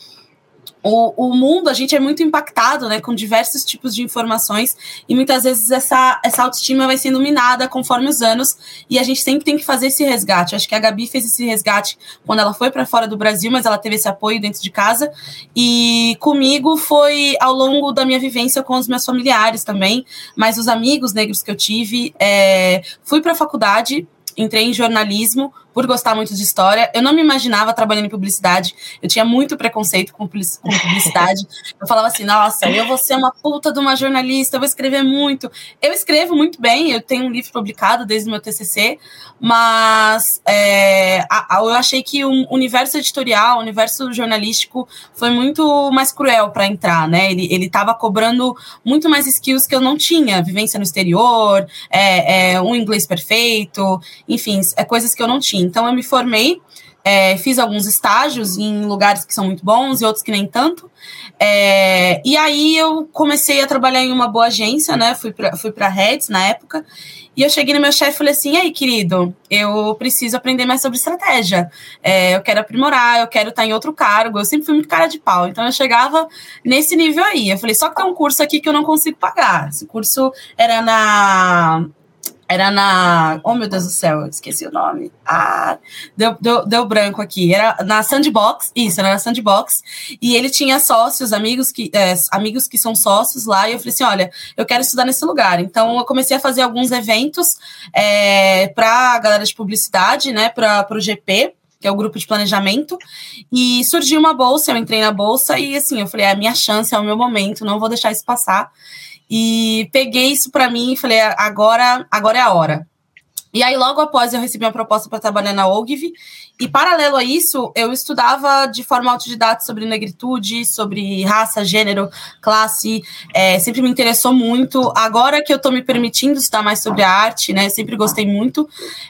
o, o mundo, a gente é muito impactado, né, com diversos tipos de informações e muitas vezes essa, essa autoestima vai sendo minada conforme os anos e a gente sempre tem que fazer esse resgate. acho que a Gabi fez esse resgate quando ela foi para fora do Brasil, mas ela teve esse apoio dentro de casa e comigo foi ao longo da minha vivência com os meus familiares também, mas os amigos negros que eu tive, é, fui para a faculdade entrei em jornalismo por gostar muito de história. Eu não me imaginava trabalhando em publicidade. Eu tinha muito preconceito com publicidade. Eu falava assim, nossa, eu vou ser uma puta de uma jornalista, eu vou escrever muito. Eu escrevo muito bem, eu tenho um livro publicado desde o meu TCC, mas é, a, a, eu achei que o universo editorial, o universo jornalístico foi muito mais cruel para entrar, né? Ele, ele cobrando muito mais skills que eu não tinha, vivência no exterior, é, é, um inglês perfeito, enfim, é coisas que eu não tinha. Então, eu me formei, é, fiz alguns estágios em lugares que são muito bons e outros que nem tanto. É, e aí eu comecei a trabalhar em uma boa agência, né? Fui para fui a Reds na época. E eu cheguei no meu chefe e falei assim: aí, querido, eu preciso aprender mais sobre estratégia. É, eu quero aprimorar, eu quero estar em outro cargo. Eu sempre fui muito cara de pau. Então eu chegava nesse nível aí. Eu falei: só que tem um curso aqui que eu não consigo pagar. Esse curso era na era na. Oh, meu Deus do céu, esqueci o nome. Ah, deu, deu, deu branco aqui. Era na Sandbox, isso, era na Sandbox. E ele tinha sócios, amigos que, é, amigos que são sócios lá. E eu falei assim: olha, eu quero estudar nesse lugar. Então eu comecei a fazer alguns eventos é, para a galera de publicidade, né, para o GP que é o grupo de planejamento, e surgiu uma bolsa, eu entrei na bolsa e assim, eu falei, é a minha chance, é o meu momento, não vou deixar isso passar. E peguei isso para mim e falei, agora, agora é a hora. E aí, logo após, eu recebi uma proposta para trabalhar na Ogilvy. E, paralelo a isso, eu estudava de forma autodidata sobre negritude, sobre raça, gênero, classe. É, sempre me interessou muito. Agora que eu estou me permitindo estudar mais sobre a arte, né? Sempre gostei muito.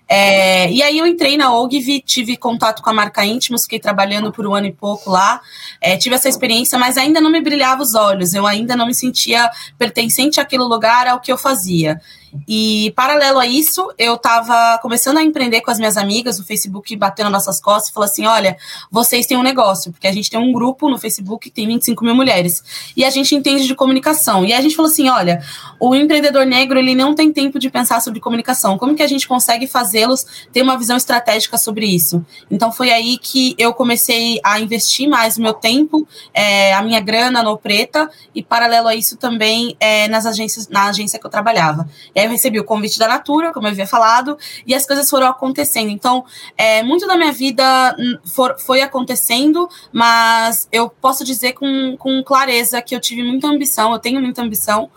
É, e aí, eu entrei na Ogilvy, tive contato com a marca Íntimos, fiquei trabalhando por um ano e pouco lá. É, tive essa experiência, mas ainda não me brilhava os olhos. Eu ainda não me sentia pertencente àquele lugar, ao que eu fazia. E paralelo a isso, eu estava começando a empreender com as minhas amigas, o Facebook bateu nas nossas costas e falou assim: olha, vocês têm um negócio, porque a gente tem um grupo no Facebook que tem 25 mil mulheres. E a gente entende de comunicação. E a gente falou assim: olha, o empreendedor negro ele não tem tempo de pensar sobre comunicação. Como que a gente consegue fazê-los ter uma visão estratégica sobre isso? Então foi aí que eu comecei a investir mais o meu tempo, é, a minha grana no Preta, e paralelo a isso também é, nas agências, na agência que eu trabalhava. E aí eu recebi o convite da Natura, como eu havia falado, e as coisas foram acontecendo. Então, é, muito da minha vida hum, for, foi acontecendo, mas eu posso dizer com, com clareza que eu tive muita ambição, eu tenho muita ambição,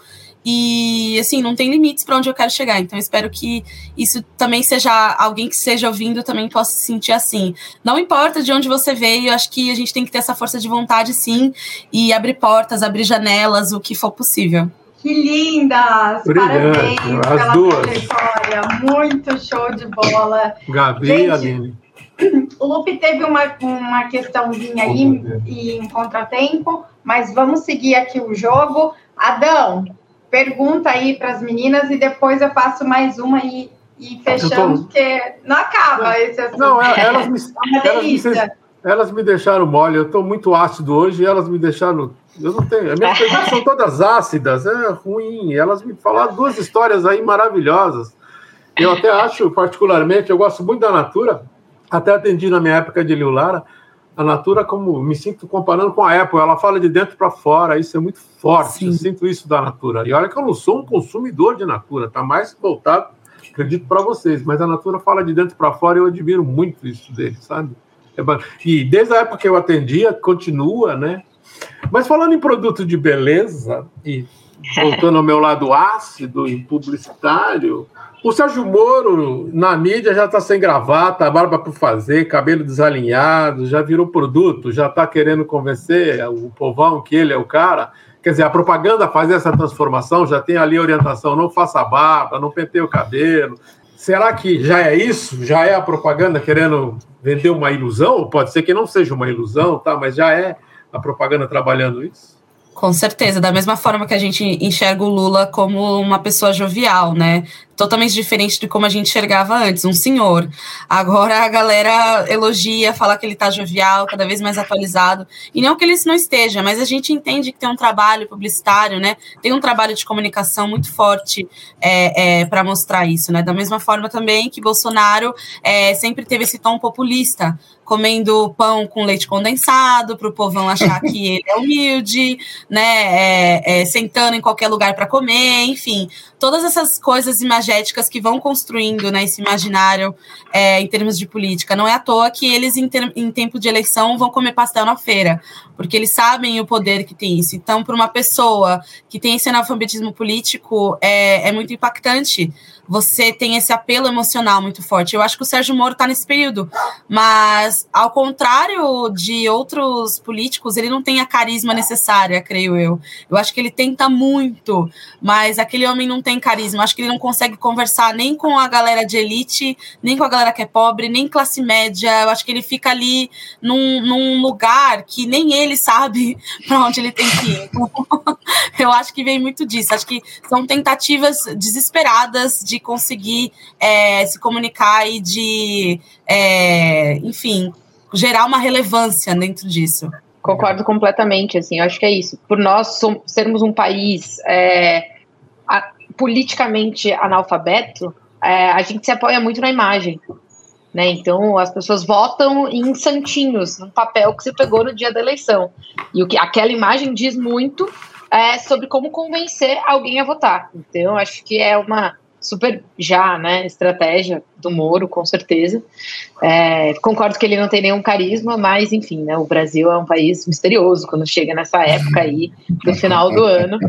e assim, não tem limites para onde eu quero chegar. Então, espero que isso também seja alguém que esteja ouvindo também possa se sentir assim. Não importa de onde você veio, acho que a gente tem que ter essa força de vontade, sim, e abrir portas, abrir janelas, o que for possível. Que lindas! Brilhante, Parabéns as pela duas. trajetória. Muito show de bola. Gabi Gente, e Aline. O Lupe teve uma, uma questãozinha aí e em contratempo, mas vamos seguir aqui o jogo. Adão, pergunta aí para as meninas e depois eu faço mais uma e, e fechamos, tô- porque não acaba esse assunto. Não, é- elas me, É uma elas me, delícia. elas me deixaram mole. Eu estou muito ácido hoje e elas me deixaram. Eu não tenho. As minhas perguntas são todas ácidas, é ruim. Elas me falaram duas histórias aí maravilhosas. Eu até acho, particularmente, eu gosto muito da Natura. Até atendi na minha época de Liu Lara. A Natura, como me sinto comparando com a Apple, ela fala de dentro para fora, isso é muito forte. Sim. Eu sinto isso da Natura. E olha que eu não sou um consumidor de Natura, tá mais voltado, acredito, para vocês. Mas a Natura fala de dentro para fora e eu admiro muito isso dele, sabe? É E desde a época que eu atendia, continua, né? Mas falando em produto de beleza, e voltando ao meu lado ácido e publicitário, o Sérgio Moro, na mídia, já está sem gravata, barba por fazer, cabelo desalinhado, já virou produto, já está querendo convencer o povão que ele é o cara. Quer dizer, a propaganda fazer essa transformação já tem ali orientação: não faça barba, não penteie o cabelo. Será que já é isso? Já é a propaganda querendo vender uma ilusão? Pode ser que não seja uma ilusão, tá? mas já é a propaganda trabalhando isso? Com certeza, da mesma forma que a gente enxerga o Lula como uma pessoa jovial, né? Totalmente diferente de como a gente enxergava antes, um senhor. Agora a galera elogia, fala que ele tá jovial, cada vez mais atualizado. E não que ele não esteja, mas a gente entende que tem um trabalho publicitário, né? Tem um trabalho de comunicação muito forte é, é, para mostrar isso, né? Da mesma forma também que Bolsonaro é, sempre teve esse tom populista, comendo pão com leite condensado, para o povão achar que ele é humilde, né? É, é, sentando em qualquer lugar para comer, enfim, todas essas coisas imagéticas que vão construindo né, esse imaginário é, em termos de política. Não é à toa que eles, em, ter- em tempo de eleição, vão comer pastel na feira, porque eles sabem o poder que tem isso. Então, para uma pessoa que tem esse analfabetismo político, é, é muito impactante. Você tem esse apelo emocional muito forte. Eu acho que o Sérgio Moro está nesse período, mas ao contrário de outros políticos, ele não tem a carisma necessária, creio eu. Eu acho que ele tenta muito, mas aquele homem não tem carisma. Eu acho que ele não consegue conversar nem com a galera de elite, nem com a galera que é pobre, nem classe média. Eu acho que ele fica ali num, num lugar que nem ele sabe para onde ele tem que ir. Eu acho que vem muito disso. Acho que são tentativas desesperadas de conseguir é, se comunicar e de, é, enfim, gerar uma relevância dentro disso. Concordo completamente, assim, eu acho que é isso. Por nós sermos um país é, a- politicamente analfabeto, é, a gente se apoia muito na imagem. Né? Então as pessoas votam em santinhos, num papel que você pegou no dia da eleição. E o que aquela imagem diz muito é, sobre como convencer alguém a votar. Então, acho que é uma super já, né, estratégia do Moro, com certeza. É, concordo que ele não tem nenhum carisma, mas enfim, né, o Brasil é um país misterioso quando chega nessa época aí do final do ano.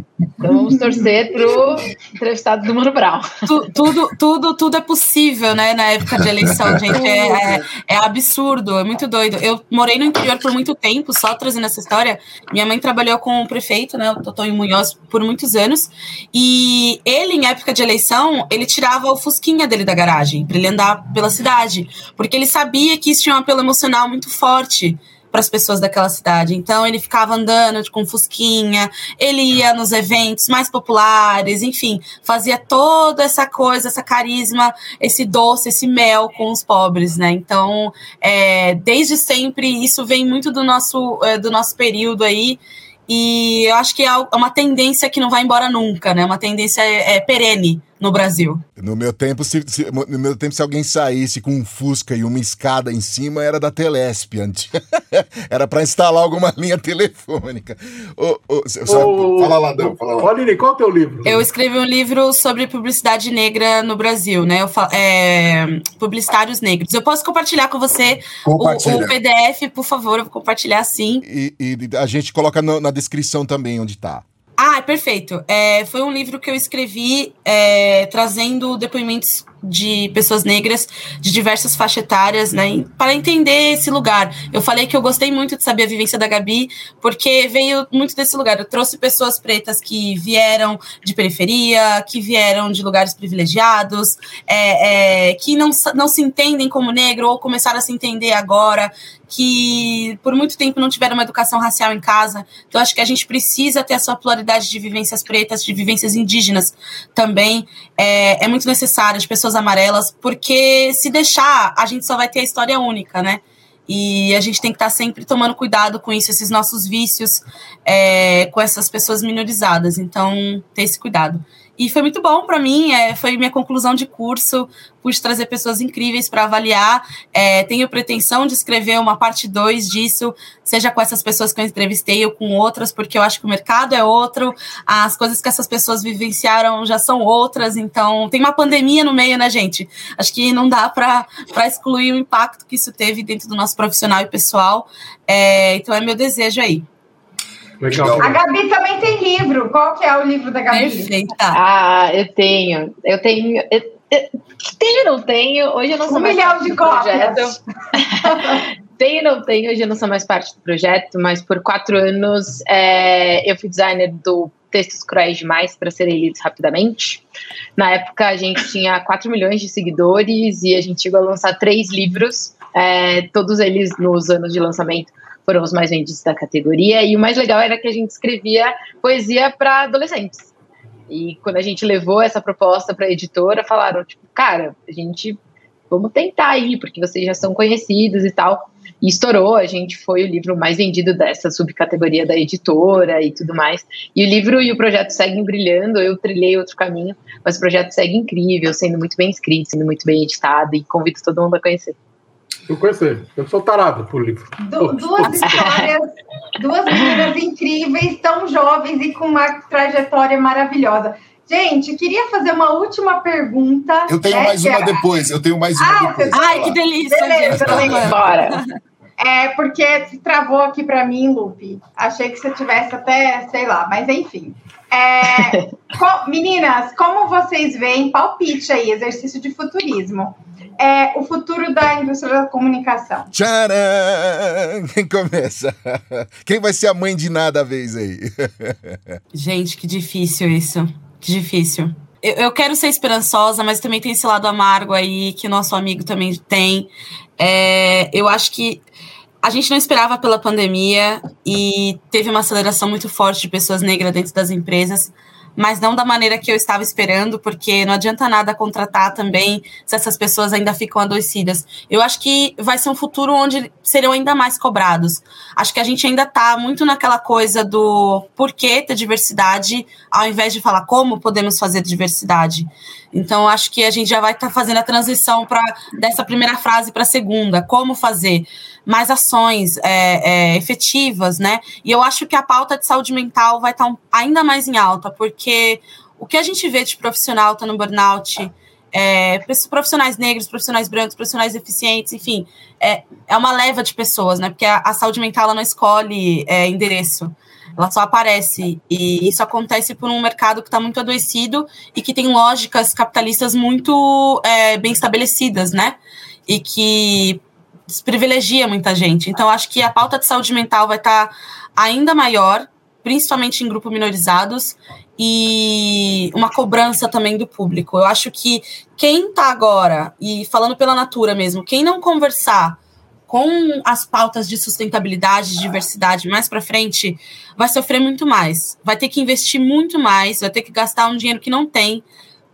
Então vamos torcer pro entrevistado do Mano Brown. Tu- tudo, tudo, tudo é possível, né, na época de eleição, gente. É, é, é absurdo, é muito doido. Eu morei no interior por muito tempo, só trazendo essa história. Minha mãe trabalhou com o prefeito, né, o Totonho Munhoz, por muitos anos. E ele, em época de eleição, ele tirava o fusquinha dele da garagem, para ele andar pela cidade. Porque ele sabia que isso tinha um apelo emocional muito forte para as pessoas daquela cidade. Então ele ficava andando com fusquinha, ele ia nos eventos mais populares, enfim, fazia toda essa coisa, essa carisma, esse doce, esse mel com os pobres, né? Então, é, desde sempre isso vem muito do nosso é, do nosso período aí. E eu acho que é uma tendência que não vai embora nunca, né? Uma tendência é, é perene no Brasil. No meu tempo, se, se- no meu tempo, se alguém saísse com um Fusca e uma escada em cima, era da Telesp. antes. era para instalar alguma linha telefônica. Cê- só- Ô, fala lá, Dão, fala lá. Aline, qual é o teu livro? Eu escrevi um livro sobre publicidade negra no Brasil, né? Eu fa- é, publicitários negros. Eu posso compartilhar com você o, Compartilha. o PDF, por favor, eu vou compartilhar sim. E, e a gente coloca no- na descrição também onde tá. Ah, Ah, perfeito. É, foi um livro que eu escrevi é, trazendo depoimentos de pessoas negras de diversas faixas etárias, né, para entender esse lugar. Eu falei que eu gostei muito de saber a vivência da Gabi, porque veio muito desse lugar. Eu trouxe pessoas pretas que vieram de periferia, que vieram de lugares privilegiados, é, é, que não, não se entendem como negro ou começaram a se entender agora, que por muito tempo não tiveram uma educação racial em casa. Então, acho que a gente precisa ter essa pluralidade de vivências pretas, de vivências indígenas também. É, é muito necessário, de pessoas amarelas, porque se deixar, a gente só vai ter a história única, né? E a gente tem que estar sempre tomando cuidado com isso, esses nossos vícios, é, com essas pessoas minorizadas. Então, ter esse cuidado. E foi muito bom para mim, é, foi minha conclusão de curso, pude trazer pessoas incríveis para avaliar. É, tenho pretensão de escrever uma parte 2 disso, seja com essas pessoas que eu entrevistei ou com outras, porque eu acho que o mercado é outro, as coisas que essas pessoas vivenciaram já são outras, então tem uma pandemia no meio, né, gente? Acho que não dá para excluir o impacto que isso teve dentro do nosso profissional e pessoal. É, então é meu desejo aí. Legal. A Gabi também tem livro. Qual que é o livro da Gabi? Perfeita. Ah, eu tenho. Eu tenho. Eu, eu, tenho, não tenho. Hoje eu não sou um mais milhão de cópias. tenho, não tenho. Hoje eu não sou mais parte do projeto, mas por quatro anos é, eu fui designer do Textos Cruéis Demais para serem lidos rapidamente. Na época a gente tinha 4 milhões de seguidores e a gente chegou a lançar três livros, é, todos eles nos anos de lançamento foram os mais vendidos da categoria. E o mais legal era que a gente escrevia poesia para adolescentes. E quando a gente levou essa proposta para a editora, falaram, tipo, cara, a gente vamos tentar aí, porque vocês já são conhecidos e tal. E estourou, a gente foi o livro mais vendido dessa subcategoria da editora e tudo mais. E o livro e o projeto seguem brilhando, eu trilhei outro caminho, mas o projeto segue incrível, sendo muito bem escrito, sendo muito bem editado, e convido todo mundo a conhecer. Eu conhecer. Eu sou tarado por livro. Du duas histórias, duas meninas incríveis, tão jovens e com uma trajetória maravilhosa. Gente, queria fazer uma última pergunta. Eu tenho né, mais uma depois. Eu tenho mais uma ah, depois. Ai, que delícia. Beleza, gente. bora. É porque se travou aqui para mim, Lupe. Achei que você tivesse até, sei lá, mas enfim. É, co meninas, como vocês veem, palpite aí, exercício de futurismo é o futuro da indústria da comunicação. Tcharam! Quem começa? Quem vai ser a mãe de nada a vez aí? Gente, que difícil isso. Que difícil. Eu, eu quero ser esperançosa, mas também tem esse lado amargo aí que o nosso amigo também tem. É, eu acho que a gente não esperava pela pandemia e teve uma aceleração muito forte de pessoas negras dentro das empresas mas não da maneira que eu estava esperando, porque não adianta nada contratar também se essas pessoas ainda ficam adoecidas. Eu acho que vai ser um futuro onde serão ainda mais cobrados. Acho que a gente ainda está muito naquela coisa do porquê ter diversidade, ao invés de falar como podemos fazer diversidade. Então, acho que a gente já vai estar tá fazendo a transição para dessa primeira frase para a segunda, como fazer mais ações é, é, efetivas, né? E eu acho que a pauta de saúde mental vai estar tá ainda mais em alta, porque o que a gente vê de profissional tá no burnout, é, profissionais negros, profissionais brancos, profissionais deficientes, enfim, é, é uma leva de pessoas, né? Porque a, a saúde mental ela não escolhe é, endereço, ela só aparece. E isso acontece por um mercado que está muito adoecido e que tem lógicas capitalistas muito é, bem estabelecidas, né? E que desprivilegia muita gente. Então, acho que a pauta de saúde mental vai estar tá ainda maior, principalmente em grupos minorizados, e uma cobrança também do público. Eu acho que quem está agora, e falando pela Natura mesmo, quem não conversar com as pautas de sustentabilidade, de diversidade mais para frente, vai sofrer muito mais. Vai ter que investir muito mais, vai ter que gastar um dinheiro que não tem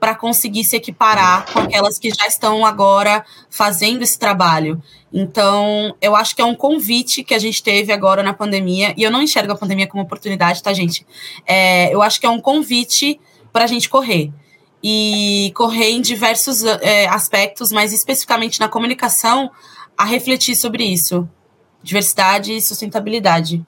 para conseguir se equiparar com aquelas que já estão agora fazendo esse trabalho. Então, eu acho que é um convite que a gente teve agora na pandemia, e eu não enxergo a pandemia como oportunidade, tá, gente? É, eu acho que é um convite para a gente correr. E correr em diversos é, aspectos, mas especificamente na comunicação, a refletir sobre isso. Diversidade e sustentabilidade.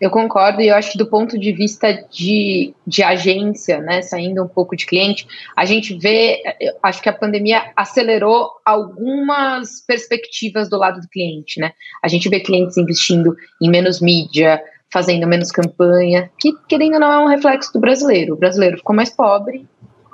Eu concordo, e eu acho que do ponto de vista de, de agência, né, saindo um pouco de cliente, a gente vê, acho que a pandemia acelerou algumas perspectivas do lado do cliente, né? A gente vê clientes investindo em menos mídia, fazendo menos campanha, que querendo ou não é um reflexo do brasileiro. O brasileiro ficou mais pobre.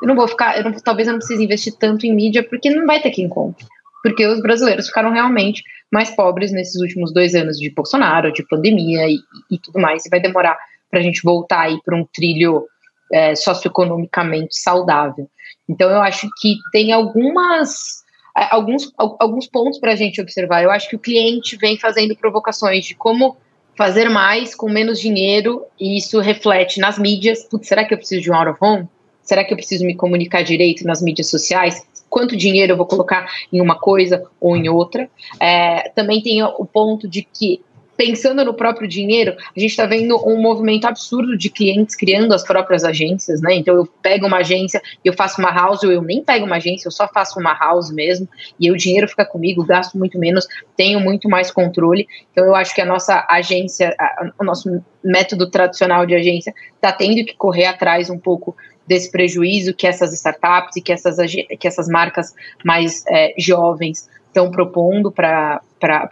Eu não vou ficar, eu não, talvez eu não precise investir tanto em mídia, porque não vai ter quem compre. Porque os brasileiros ficaram realmente mais pobres nesses últimos dois anos de Bolsonaro, de pandemia e, e tudo mais. E vai demorar para a gente voltar aí para um trilho é, socioeconomicamente saudável. Então, eu acho que tem algumas é, alguns, alguns pontos para a gente observar. Eu acho que o cliente vem fazendo provocações de como fazer mais com menos dinheiro, e isso reflete nas mídias. Putz, será que eu preciso de um out of home? Será que eu preciso me comunicar direito nas mídias sociais? Quanto dinheiro eu vou colocar em uma coisa ou em outra? É, também tem o ponto de que pensando no próprio dinheiro, a gente está vendo um movimento absurdo de clientes criando as próprias agências, né? Então eu pego uma agência, eu faço uma house, ou eu nem pego uma agência, eu só faço uma house mesmo, e o dinheiro fica comigo, gasto muito menos, tenho muito mais controle. Então eu acho que a nossa agência, a, o nosso método tradicional de agência está tendo que correr atrás um pouco desse prejuízo que essas startups e que essas, que essas marcas mais é, jovens estão propondo para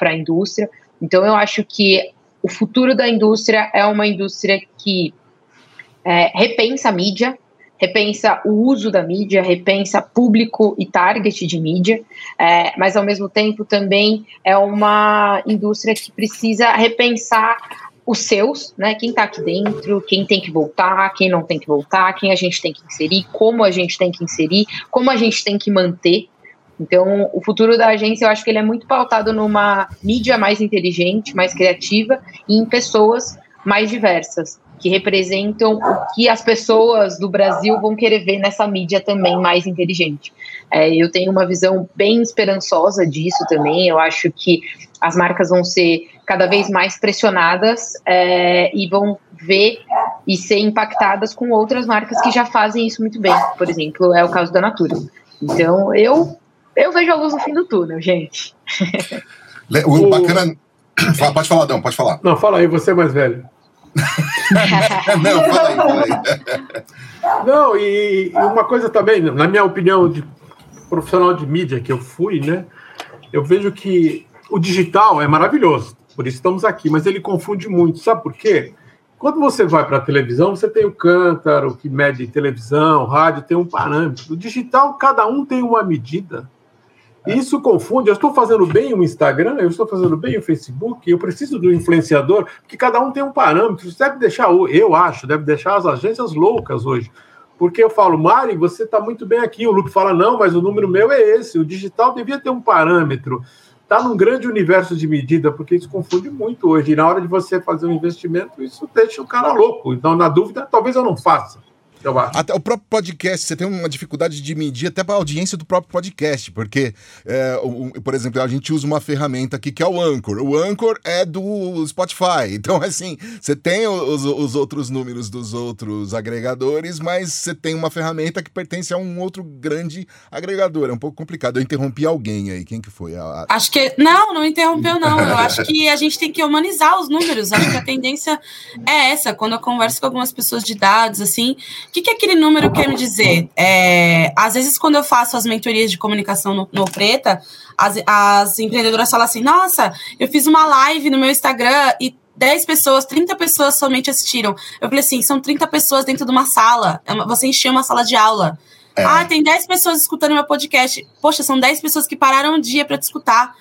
a indústria. Então, eu acho que o futuro da indústria é uma indústria que é, repensa a mídia, repensa o uso da mídia, repensa público e target de mídia, é, mas ao mesmo tempo também é uma indústria que precisa repensar os seus, né? Quem está aqui dentro, quem tem que voltar, quem não tem que voltar, quem a gente tem que inserir, como a gente tem que inserir, como a gente tem que manter. Então, o futuro da agência, eu acho que ele é muito pautado numa mídia mais inteligente, mais criativa e em pessoas mais diversas, que representam o que as pessoas do Brasil vão querer ver nessa mídia também mais inteligente. É, eu tenho uma visão bem esperançosa disso também. Eu acho que as marcas vão ser cada vez mais pressionadas é, e vão ver e ser impactadas com outras marcas que já fazem isso muito bem. Por exemplo, é o caso da Natura. Então, eu eu vejo a luz no fim do túnel, gente. O bacana. Pode falar, Dão, pode falar. Não, fala aí, você é mais velho. Não, fala aí, fala aí. Não, e, e uma coisa também, na minha opinião de profissional de mídia que eu fui, né? Eu vejo que o digital é maravilhoso, por isso estamos aqui, mas ele confunde muito. Sabe por quê? Quando você vai para a televisão, você tem o cântaro que mede televisão, rádio, tem um parâmetro. O digital, cada um tem uma medida. Isso confunde. Eu estou fazendo bem o Instagram, eu estou fazendo bem o Facebook, eu preciso do influenciador, porque cada um tem um parâmetro. Isso deve deixar, eu acho, deve deixar as agências loucas hoje. Porque eu falo, Mari, você está muito bem aqui. O Luke fala, não, mas o número meu é esse. O digital devia ter um parâmetro. Está num grande universo de medida, porque isso confunde muito hoje. E na hora de você fazer um investimento, isso deixa o cara louco. Então, na dúvida, talvez eu não faça eu acho. Até o próprio podcast, você tem uma dificuldade de medir até para a audiência do próprio podcast, porque, é, o, por exemplo, a gente usa uma ferramenta aqui que é o Anchor. O Anchor é do Spotify. Então, assim, você tem os, os outros números dos outros agregadores, mas você tem uma ferramenta que pertence a um outro grande agregador. É um pouco complicado. Eu interrompi alguém aí. Quem que foi? A... Acho que. Não, não interrompeu, não. Eu acho que a gente tem que humanizar os números. Acho que a tendência é essa. Quando eu converso com algumas pessoas de dados, assim, que, que aquele número quer me dizer? É, às vezes, quando eu faço as mentorias de comunicação no, no Preta, as, as empreendedoras falam assim: nossa, eu fiz uma live no meu Instagram e 10 pessoas, 30 pessoas somente assistiram. Eu falei assim: são 30 pessoas dentro de uma sala. É você encheu uma sala de aula. É. Ah, tem 10 pessoas escutando meu podcast. Poxa, são 10 pessoas que pararam um dia para te escutar.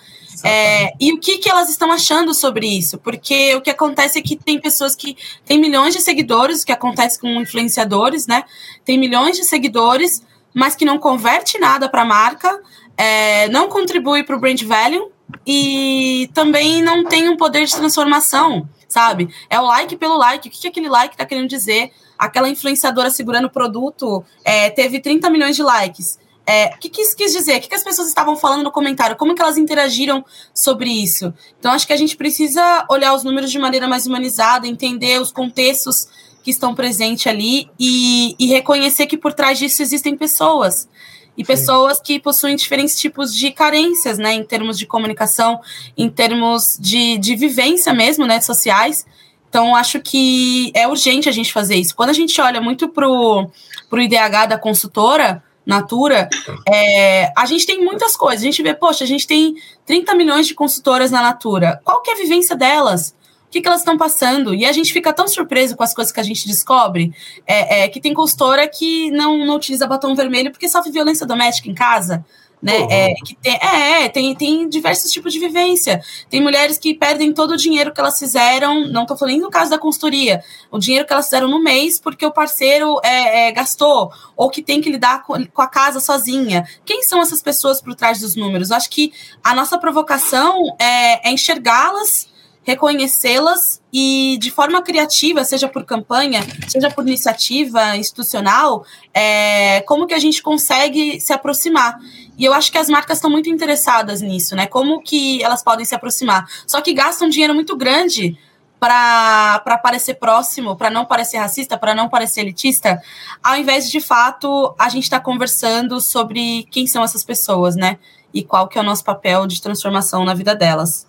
É, e o que, que elas estão achando sobre isso? Porque o que acontece é que tem pessoas que têm milhões de seguidores, o que acontece com influenciadores, né? Tem milhões de seguidores, mas que não converte nada para a marca, é, não contribui para o brand value e também não tem um poder de transformação, sabe? É o like pelo like. O que, que aquele like está querendo dizer? Aquela influenciadora segurando o produto é, teve 30 milhões de likes. É, o que, que isso quis dizer? O que, que as pessoas estavam falando no comentário? Como que elas interagiram sobre isso? Então, acho que a gente precisa olhar os números de maneira mais humanizada, entender os contextos que estão presentes ali e, e reconhecer que por trás disso existem pessoas. E pessoas que possuem diferentes tipos de carências, né? Em termos de comunicação, em termos de, de vivência mesmo, né? Sociais. Então, acho que é urgente a gente fazer isso. Quando a gente olha muito pro, pro IDH da consultora, Natura, é, a gente tem muitas coisas. A gente vê, poxa, a gente tem 30 milhões de consultoras na Natura. Qual que é a vivência delas? que, que elas estão passando. E a gente fica tão surpreso com as coisas que a gente descobre, é, é, que tem consultora que não, não utiliza batom vermelho porque sofre violência doméstica em casa né? Uhum. É, que tem, é, é, tem, tem diversos tipos de vivência. Tem mulheres que perdem todo o dinheiro que elas fizeram, não estou falando no caso da consultoria, o dinheiro que elas fizeram no mês porque o parceiro é, é, gastou, ou que tem que lidar com, com, a casa sozinha. Quem são essas pessoas por trás dos números? Eu acho que a nossa provocação é, é enxergá-las reconhecê-las e de forma criativa, seja por campanha, seja por iniciativa institucional, é, como que a gente consegue se aproximar. E eu acho que as marcas estão muito interessadas nisso, né? Como que elas podem se aproximar. Só que gastam dinheiro muito grande para parecer próximo, para não parecer racista, para não parecer elitista, ao invés de, de fato, a gente estar tá conversando sobre quem são essas pessoas, né? E qual que é o nosso papel de transformação na vida delas.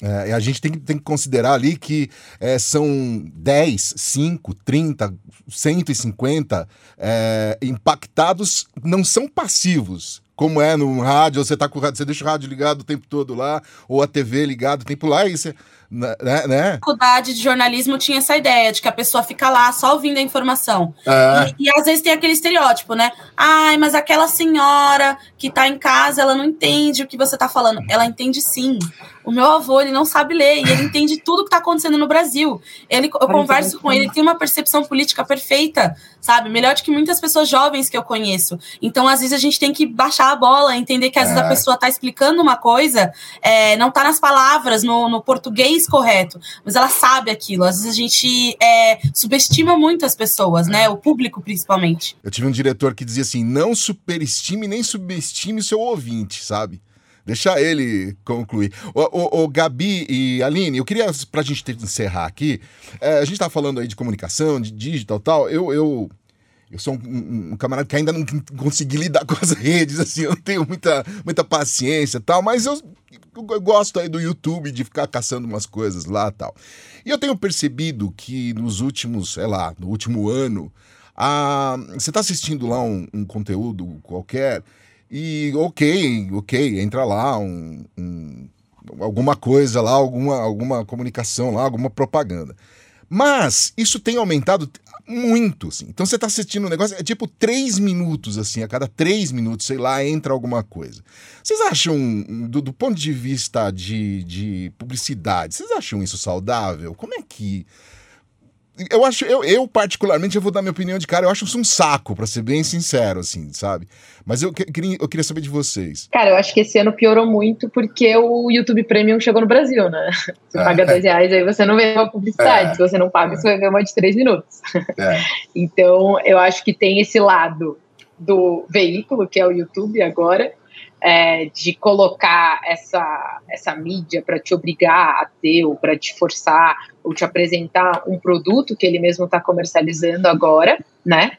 É, a gente tem, tem que considerar ali que é, são 10, 5, 30, 150 é, impactados, não são passivos como é no rádio, você tá com o rádio, você deixa o rádio ligado o tempo todo lá, ou a TV ligado o tempo lá, e você né, né? né? faculdade de jornalismo tinha essa ideia de que a pessoa fica lá só ouvindo a informação. É. E, e, às vezes tem aquele estereótipo, né? Ai, mas aquela senhora que tá em casa, ela não entende o que você tá falando. Ela entende sim. O meu avô, ele não sabe ler e ele entende tudo que tá acontecendo no Brasil. Ele, eu converso com ele, ele tem uma percepção política perfeita, sabe? Melhor do que muitas pessoas jovens que eu conheço. Então, às vezes, a gente tem que baixar a bola, entender que às é. vezes a é. pessoa tá explicando uma coisa, é, não tá nas palavras, no, no português correto, mas ela sabe aquilo. Às vezes a gente é, subestima muito as pessoas, né? O público, principalmente. Eu tive um diretor que dizia assim: não superestime nem subestime o seu ouvinte, sabe? Deixa ele concluir. O, o, o, Gabi e Aline, eu queria, pra gente ter, encerrar aqui, é, a gente tá falando aí de comunicação, de digital tal, eu, eu, eu sou um, um, camarada que ainda não consegui lidar com as redes, assim, eu não tenho muita, muita paciência tal, mas eu eu gosto aí do YouTube de ficar caçando umas coisas lá tal. E eu tenho percebido que nos últimos, sei lá, no último ano, a, você está assistindo lá um, um, conteúdo qualquer e ok, ok, entra lá um, um, alguma coisa lá, alguma, alguma comunicação lá, alguma propaganda. Mas isso tem aumentado muito, assim. Então você tá assistindo um negócio, é tipo três minutos, assim, a cada três minutos, sei lá, entra alguma coisa. Vocês acham, do, do ponto de vista de, de publicidade, vocês acham isso saudável? Como é que eu acho, eu, eu particularmente, eu vou dar minha opinião de cara, eu acho isso um saco, para ser bem sincero, assim, sabe? Mas eu, queria, eu queria saber de vocês. Cara, eu acho que esse ano piorou muito porque o YouTube Premium chegou no Brasil, né? Você é. paga 10 reais, aí você não vê uma publicidade. É. Se você não paga, é. você vai ver uma de 3 minutos. É. então, eu acho que tem esse lado do veículo, que é o YouTube agora, é, de colocar essa, essa mídia para te obrigar a ter, ou para te forçar, ou te apresentar um produto que ele mesmo está comercializando agora, né?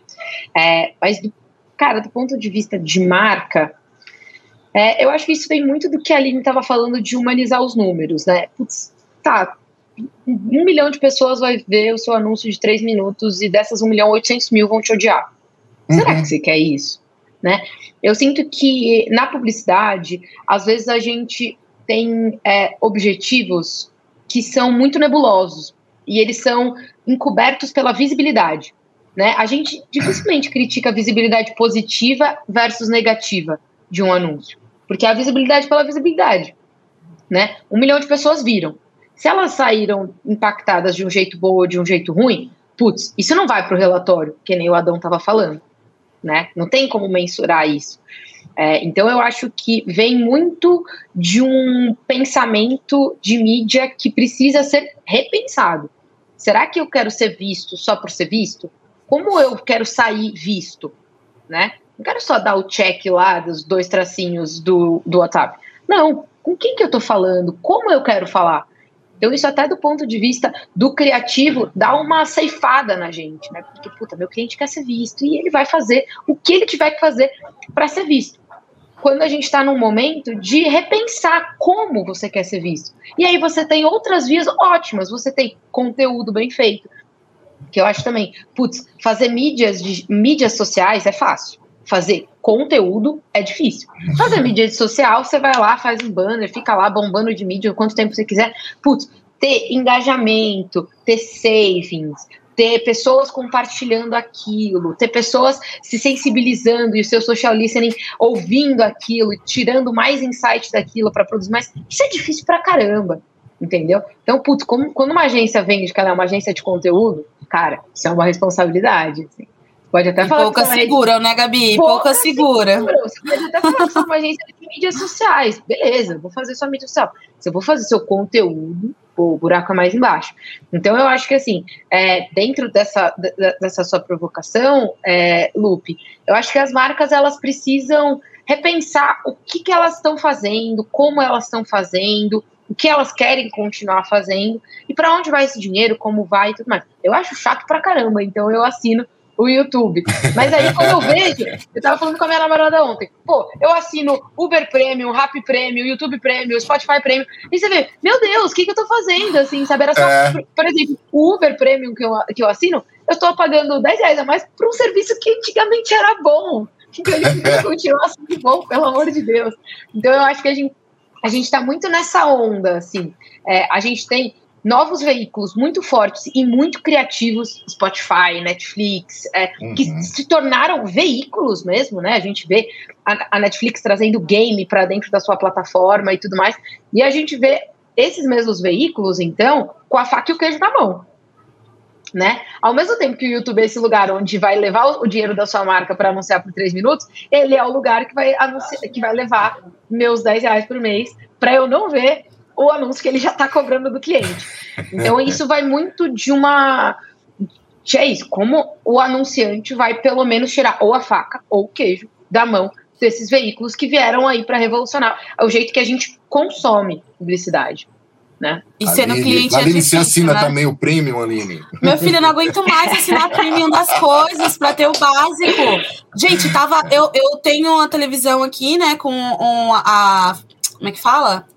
É, mas, do, cara, do ponto de vista de marca, é, eu acho que isso vem muito do que a Aline estava falando de humanizar os números, né? Putz, tá, um milhão de pessoas vai ver o seu anúncio de três minutos e dessas um milhão, oitocentos mil vão te odiar. Uhum. Será que você quer isso? Né? Eu sinto que na publicidade, às vezes a gente tem é, objetivos que são muito nebulosos e eles são encobertos pela visibilidade, né? A gente dificilmente critica a visibilidade positiva versus negativa de um anúncio, porque a visibilidade pela visibilidade, né? Um milhão de pessoas viram. Se elas saíram impactadas de um jeito bom ou de um jeito ruim, putz, isso não vai para o relatório, que nem o Adão estava falando né? Não tem como mensurar isso. É, então eu acho que vem muito de um pensamento de mídia que precisa ser repensado. Será que eu quero ser visto só por ser visto? Como eu quero sair visto, né? Não quero só dar o check lá dos dois tracinhos do, do WhatsApp. Não, com quem que eu tô falando? Como eu quero falar? Então, isso até do ponto de vista do criativo dá uma ceifada na gente, né? Porque, puta, meu cliente quer ser visto e ele vai fazer o que ele tiver que fazer para ser visto. Quando a gente está num momento de repensar como você quer ser visto. E aí você tem outras vias ótimas, você tem conteúdo bem feito. Que eu acho também, putz, fazer mídias de mídias sociais é fácil. Fazer conteúdo é difícil. Fazer mídia social, você vai lá, faz um banner, fica lá bombando de mídia quanto tempo você quiser. Putz, ter engajamento, ter savings, ter pessoas compartilhando aquilo, ter pessoas se sensibilizando e o seu social listening ouvindo aquilo e tirando mais insight daquilo para produzir mais. Isso é difícil pra caramba, entendeu? Então, putz, como, quando uma agência vende, que ela é uma agência de conteúdo, cara, isso é uma responsabilidade. Assim. Pode até e falar pouca segura, né, Gabi? Pouca, pouca segura. segura. Você pode até falar que é uma agência de mídias sociais. Beleza, vou fazer sua mídia social. Se eu vou fazer seu conteúdo, o buraco é mais embaixo. Então, eu acho que, assim, é, dentro dessa, dessa sua provocação, é, Lupe, eu acho que as marcas, elas precisam repensar o que, que elas estão fazendo, como elas estão fazendo, o que elas querem continuar fazendo e para onde vai esse dinheiro, como vai e tudo mais. Eu acho chato pra caramba, então eu assino o YouTube. Mas aí, quando eu vejo, eu tava falando com a minha namorada ontem, pô, eu assino Uber Premium, Rap Premium, YouTube Premium, Spotify Premium, e você vê, meu Deus, o que, que eu tô fazendo, assim, sabe? Era só, é. por exemplo, o Uber Premium que eu, que eu assino, eu tô pagando 10 reais a mais por um serviço que antigamente era bom. Então ele precisa continuar sendo bom, pelo amor de Deus. Então eu acho que a gente, a gente tá muito nessa onda, assim. É, a gente tem novos veículos muito fortes e muito criativos, Spotify, Netflix, é, uhum. que se tornaram veículos mesmo, né? A gente vê a, a Netflix trazendo game para dentro da sua plataforma e tudo mais, e a gente vê esses mesmos veículos, então, com a faca e o queijo na mão. Né? Ao mesmo tempo que o YouTube é esse lugar onde vai levar o dinheiro da sua marca para anunciar por três minutos, ele é o lugar que vai, anunciar, que vai levar meus 10 reais por mês para eu não ver o anúncio que ele já está cobrando do cliente. Então, isso vai muito de uma. É isso, como o anunciante vai pelo menos tirar ou a faca ou o queijo da mão desses veículos que vieram aí para revolucionar é o jeito que a gente consome publicidade. Né? E sendo Aline, cliente Aline, é difícil, você assina né? também o premium, Aline? Meu filho, eu não aguento mais assinar premium das coisas para ter o básico. Gente, tava, eu, eu tenho uma televisão aqui, né, com um, a. Como é que fala?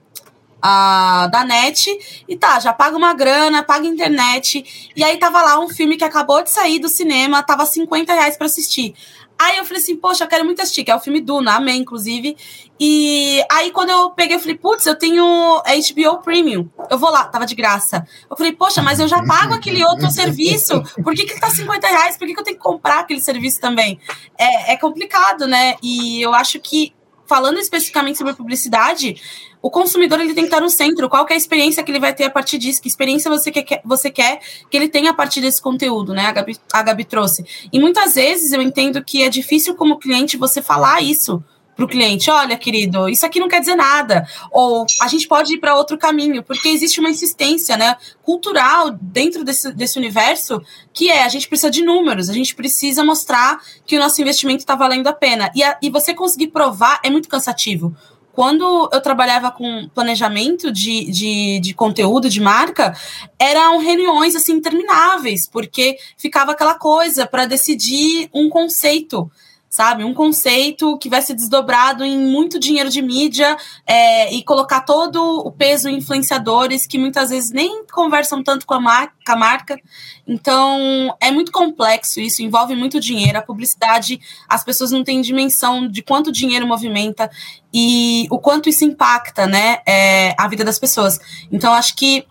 A, da net e tá, já paga uma grana, paga internet. E aí tava lá um filme que acabou de sair do cinema, tava 50 reais pra assistir. Aí eu falei assim, poxa, eu quero muito assistir, que é o filme Duna, amém, inclusive. E aí quando eu peguei, eu falei, putz, eu tenho HBO Premium, eu vou lá, tava de graça. Eu falei, poxa, mas eu já pago aquele outro serviço, por que que tá 50 reais? Por que que eu tenho que comprar aquele serviço também? É, é complicado, né? E eu acho que, falando especificamente sobre publicidade, o consumidor ele tem que estar no centro. Qual é a experiência que ele vai ter a partir disso? Que experiência você quer, você quer que ele tenha a partir desse conteúdo, né? A Gabi, a Gabi trouxe. E muitas vezes eu entendo que é difícil como cliente você falar isso para o cliente, olha, querido, isso aqui não quer dizer nada, ou a gente pode ir para outro caminho, porque existe uma insistência, né, cultural dentro desse, desse universo, que é a gente precisa de números, a gente precisa mostrar que o nosso investimento está valendo a pena, e, a, e você conseguir provar é muito cansativo, quando eu trabalhava com planejamento de, de, de conteúdo de marca, eram reuniões assim intermináveis, porque ficava aquela coisa para decidir um conceito sabe? Um conceito que vai ser desdobrado em muito dinheiro de mídia é, e colocar todo o peso em influenciadores que muitas vezes nem conversam tanto com a, mar com a marca. Então, é muito complexo isso, envolve muito dinheiro. A publicidade, as pessoas não têm dimensão de quanto dinheiro movimenta e o quanto isso impacta, né, é, a vida das pessoas. Então, acho que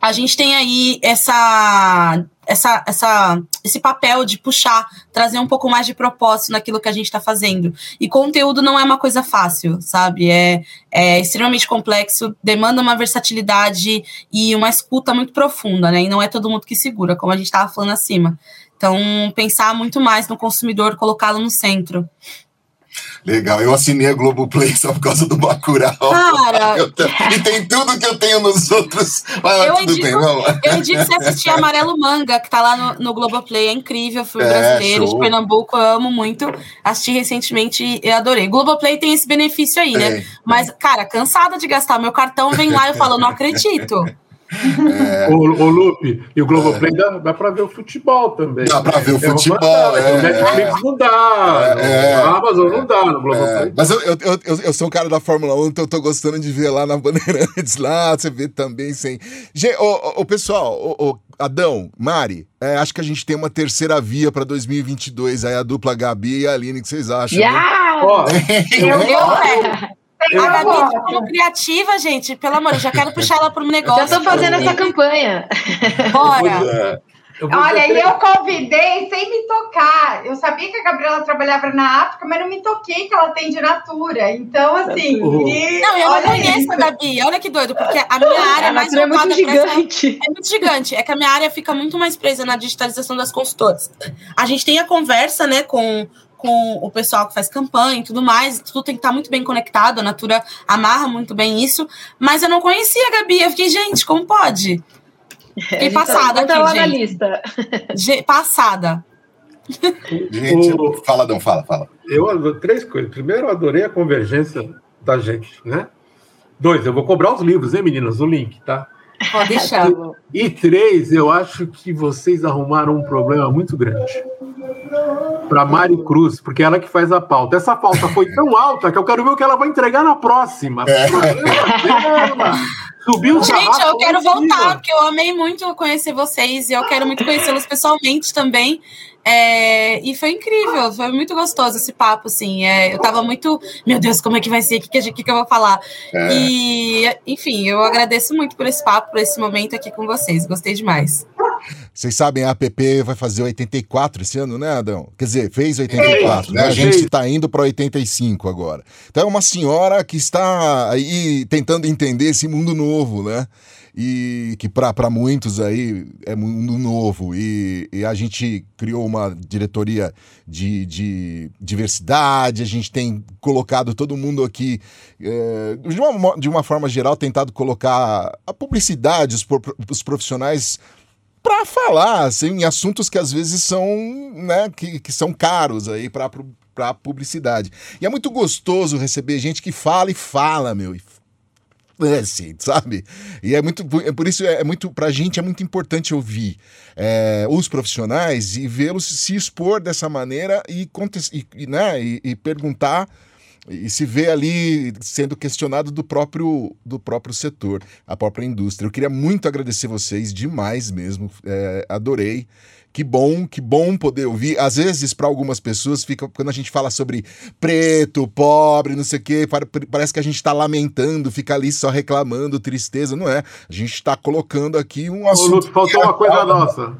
a gente tem aí essa, essa, essa, esse papel de puxar, trazer um pouco mais de propósito naquilo que a gente está fazendo. E conteúdo não é uma coisa fácil, sabe? É, é extremamente complexo, demanda uma versatilidade e uma escuta muito profunda, né? E não é todo mundo que segura, como a gente estava falando acima. Então, pensar muito mais no consumidor, colocá-lo no centro. Legal, eu assinei a Globoplay só por causa do Bacurau. Cara... e tem tudo que eu tenho nos outros. Mas eu, tudo indico, bem, vamos eu indico você assistir Amarelo Manga, que tá lá no, no Globoplay, é incrível, filme é, brasileiro, show. de Pernambuco, eu amo muito. Assisti recentemente e adorei. Globoplay tem esse benefício aí, né? É. Mas, cara, cansada de gastar meu cartão, vem lá e eu falo, não acredito. É... O, o Lupe, e o Globoplay é... dá, dá para ver o futebol também. Dá para ver o é futebol. É, o Netflix não dá, é, a Amazon não dá no Globoplay. É, mas eu, eu, eu, eu, sou um cara da Fórmula 1, então eu tô gostando de ver lá na Bandeirantes, lá você vê também sem. Gente, ô, ô, pessoal, ô, ô, Adão, Mari, é, acho que a gente tem uma terceira via para 2022, aí a dupla Gabi e a Aline, o que vocês acham? Yeah! Ó, eu, eu, eu, a Gabi, como criativa, gente, pelo amor, eu já quero puxar ela para um negócio. Já tô fazendo essa campanha. Bora. Olha, e eu convidei sem me tocar. Eu sabia que a Gabriela trabalhava na África, mas não me toquei que ela tem de Natura. Então, assim. E... Não, eu não conheço isso. a Gabi. Olha que doido, porque a minha área é mais é muito gigante. Essa... É muito gigante. É que a minha área fica muito mais presa na digitalização das consultoras. A gente tem a conversa, né, com com o pessoal que faz campanha e tudo mais, tudo tem que estar muito bem conectado, a Natura amarra muito bem isso, mas eu não conhecia a Gabi, eu fiquei, gente, como pode? Fiquei passada tá, aqui, gente. na lista. Passada. Gente, o... fala, não, fala, fala. Eu três coisas. Primeiro, eu adorei a convergência da gente, né? Dois, eu vou cobrar os livros, hein, meninas? O link, tá? Pode deixar. E, e três, eu acho que vocês arrumaram um problema muito grande. Para Mari Cruz, porque ela que faz a pauta. Essa pauta foi tão alta que eu quero ver o que ela vai entregar na próxima. É. Subiu Gente, eu quero voltar, porque eu amei muito conhecer vocês e eu quero muito conhecê-los pessoalmente também. É, e foi incrível, foi muito gostoso esse papo, assim. É, eu tava muito, meu Deus, como é que vai ser? O que, que, que, eu vou falar? É. E, enfim, eu agradeço muito por esse papo, por esse momento aqui com vocês. Gostei demais. Vocês sabem, a app vai fazer 84 esse ano, né, Adão? Quer dizer, fez 84, né? A gente está indo para 85 agora. Então é uma senhora que está aí tentando entender esse mundo novo, né? E que para muitos aí é mundo novo. E, e, a gente criou uma diretoria de, de diversidade, a gente tem colocado todo mundo aqui, é, de, uma, de uma forma geral, tentado colocar a publicidade, os, os profissionais para falar assim, em assuntos que às vezes são, né, que, que são caros aí para para publicidade. E é muito gostoso receber gente que fala e fala, meu. É assim, sabe? E é muito, é por isso é, é muito, pra gente é muito importante ouvir é, os profissionais e vê-los se expor dessa maneira e, e, né, e, e perguntar e se vê ali sendo questionado do próprio, do próprio setor, a própria indústria. Eu queria muito agradecer vocês, demais mesmo, é, adorei. Que bom, que bom poder ouvir. Às vezes, para algumas pessoas, fica quando a gente fala sobre preto, pobre, não sei o quê, parece que a gente está lamentando, fica ali só reclamando, tristeza. Não é. A gente está colocando aqui um assunto. Ô, Luto, faltou uma coisa nossa.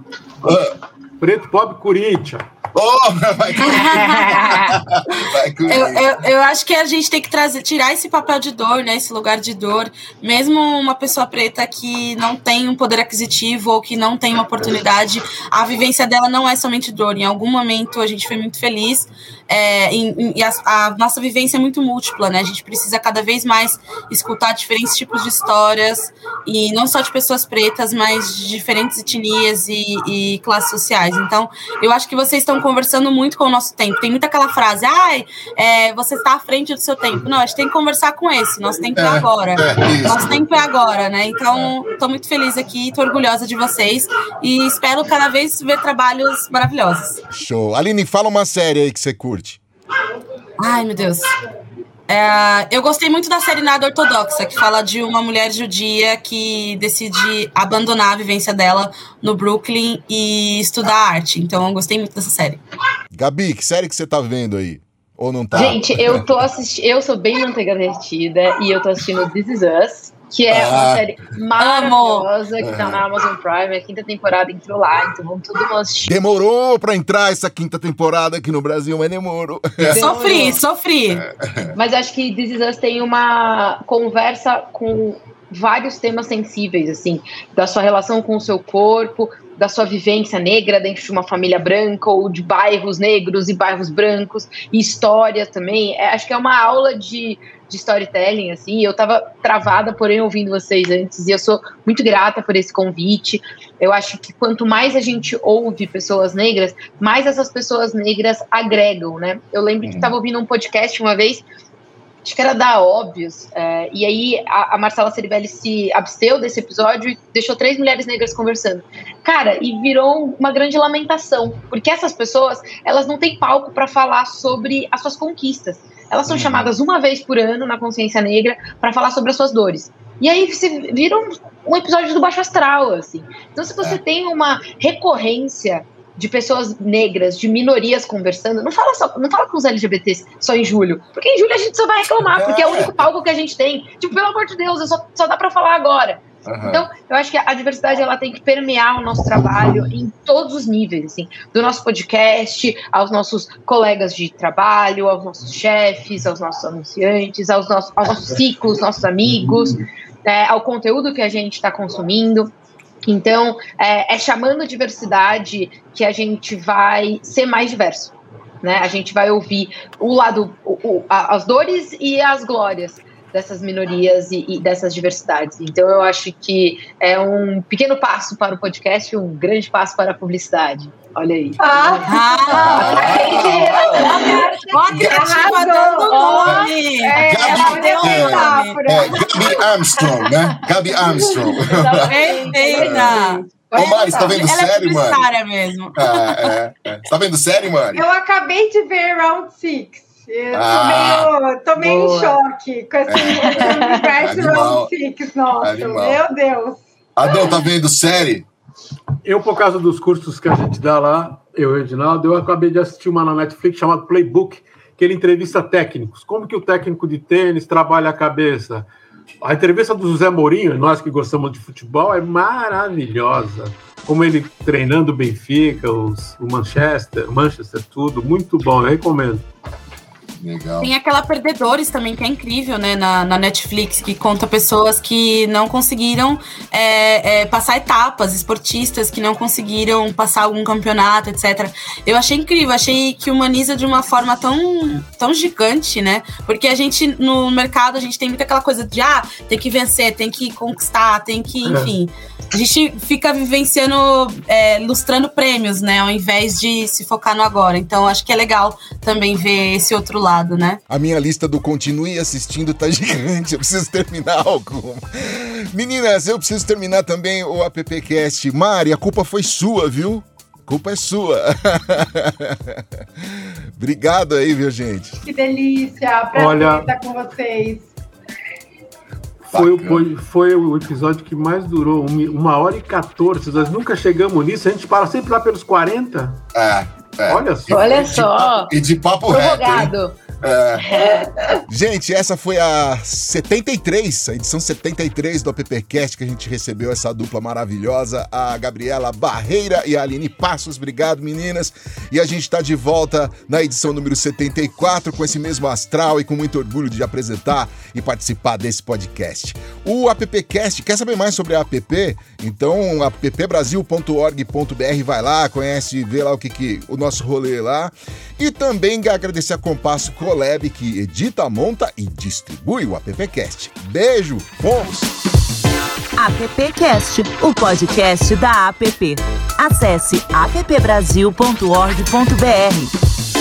Preto, pobre, Corinthians. Oh, vai vai eu, eu, eu, acho que a gente tem que trazer, tirar esse papel de dor, né? Esse lugar de dor. Mesmo uma pessoa preta que não tem um poder aquisitivo ou que não tem uma oportunidade, a vivência dela não é somente dor. Em algum momento a gente foi muito feliz. É, e, e a, a, nossa vivência é muito múltipla, né? A gente precisa cada vez mais escutar diferentes tipos de histórias, e não só de pessoas pretas, mas de diferentes etnias e, e classes sociais. Então, eu acho que vocês estão conversando muito com o nosso tempo. Tem muita aquela frase, ai, é, você está à frente do seu tempo. Não, a gente tem que conversar com esse. Nosso tempo é, é agora. É, nosso tempo é agora, né? Então, estou muito feliz aqui, estou orgulhosa de vocês e espero cada vez ver trabalhos maravilhosos. Show. Aline, fala uma série aí que você curte. Ai, meu Deus. É, eu gostei muito da série Nada Ortodoxa, que fala de uma mulher judia que decide abandonar a vivência dela no Brooklyn e estudar arte. Então eu gostei muito dessa série. Gabi, que série que você tá vendo aí? Ou não tá? Gente, eu tô assistindo. Eu sou bem manteiga derretida e eu tô assistindo This Is Us que é ah, uma série maravilhosa amo. que tá na Amazon Prime. A quinta temporada entrou lá, então vamos todo mundo assistir. Demorou pra entrar essa quinta temporada aqui no Brasil, mas demorou. demorou. Sofri, sofri. Mas acho que This Is Us tem uma conversa com vários temas sensíveis, assim, da sua relação com o seu corpo, da sua vivência negra dentro de uma família branca ou de bairros negros e bairros brancos, e história também. É, acho que é uma aula de de storytelling, assim. Eu tava travada, porém, ouvindo vocês antes, e eu sou muito grata por esse convite. Eu acho que quanto mais a gente ouve pessoas negras, mais essas pessoas negras agregam, né? Eu lembro uhum. que estava ouvindo um podcast uma vez acho que era da Óbvios, é, e aí a, a, Marcela Ceribelli se absteu desse episódio e deixou três mulheres negras conversando. Cara, e virou uma grande lamentação, porque essas pessoas, elas não têm palco para falar sobre as suas conquistas. Elas são uhum. chamadas uma vez por ano na consciência negra para falar sobre as suas dores. E aí se vira um, um, episódio do baixo astral, assim. Então, se você é. tem uma recorrência de pessoas negras, de minorias conversando, não fala só, não fala com os LGBTs só em julho, porque em julho a gente só vai reclamar, porque é o único palco que a gente tem. Tipo, pelo amor de Deus, só, só dá para falar agora. Uhum. Então, eu acho que a diversidade ela tem que permear o nosso trabalho em todos os níveis, assim, do nosso podcast, aos nossos colegas de trabalho, aos nossos chefes, aos nossos anunciantes, aos nossos, aos nossos ciclos, nossos amigos, né, ao conteúdo que a gente está consumindo. Então, é, é chamando diversidade que a gente vai ser mais diverso. Né? A gente vai ouvir o lado, o, o, as dores e as glórias dessas minorias e, e, dessas diversidades. Então, eu acho que é um pequeno passo para o podcast, um grande passo para a publicidade. Olha aí. Ah! ah, dando nome. Gabi, é, Gabi Armstrong, né? Gabi Armstrong. Perfeita. Ô, Mari, você tá vendo Ela série, é Mari? mesmo. É, é, é. Você tá vendo série, Mari? Eu acabei de ver Round Six. Eu ah, tô meio, tô meio em choque com esse universo Round Six, nossa. Animal. Meu Deus. Adão, tá vendo série? Eu, por causa dos cursos que a gente dá lá, eu e o Edinaldo, eu acabei de assistir uma na Netflix chamada Playbook, que ele entrevista técnicos. Como que o técnico de tênis trabalha a cabeça? A entrevista do José Mourinho, nós que gostamos de futebol, é maravilhosa. Como ele treinando o Benfica, os, o Manchester, Manchester, tudo, muito bom, eu recomendo. Legal. Tem aquela Perdedores também, que é incrível, né, na, na Netflix, que conta pessoas que não conseguiram é, é, passar etapas, esportistas que não conseguiram passar algum campeonato, etc. Eu achei incrível, achei que humaniza de uma forma tão, tão gigante, né? Porque a gente, no mercado, a gente tem muita aquela coisa de, ah, tem que vencer, tem que conquistar, tem que, é. enfim. A gente fica vivenciando, é, ilustrando prêmios, né, ao invés de se focar no agora. Então, acho que é legal também ver esse outro lado lado, né? A minha lista do continue assistindo tá gigante, eu preciso terminar alguma. Meninas, eu preciso terminar também o AppCast. Mari, a culpa foi sua, viu? A culpa é sua. Obrigado aí, viu, gente? Que delícia. Prazer Olha... estar com vocês. Foi, foi, foi, o episódio que mais durou, uma hora e 14. Nós nunca chegamos nisso, a gente para sempre lá pelos 40. É, é. Olha só. Olha só. E de papo reto. É. Gente, essa foi a 73, a edição 73 do AppCast que a gente recebeu essa dupla maravilhosa, a Gabriela Barreira e a Aline Passos. Obrigado, meninas. E a gente está de volta na edição número 74 com esse mesmo astral e com muito orgulho de apresentar e participar desse podcast. O AppCast, quer saber mais sobre a app? Então, appbrasil.org.br, vai lá, conhece, vê lá o que, que o nosso rolê lá. E também agradecer a Compasso Colab que edita, monta e distribui o AppCast. Beijo, fomos! AppCast, o podcast da App. Acesse appbrasil.org.br.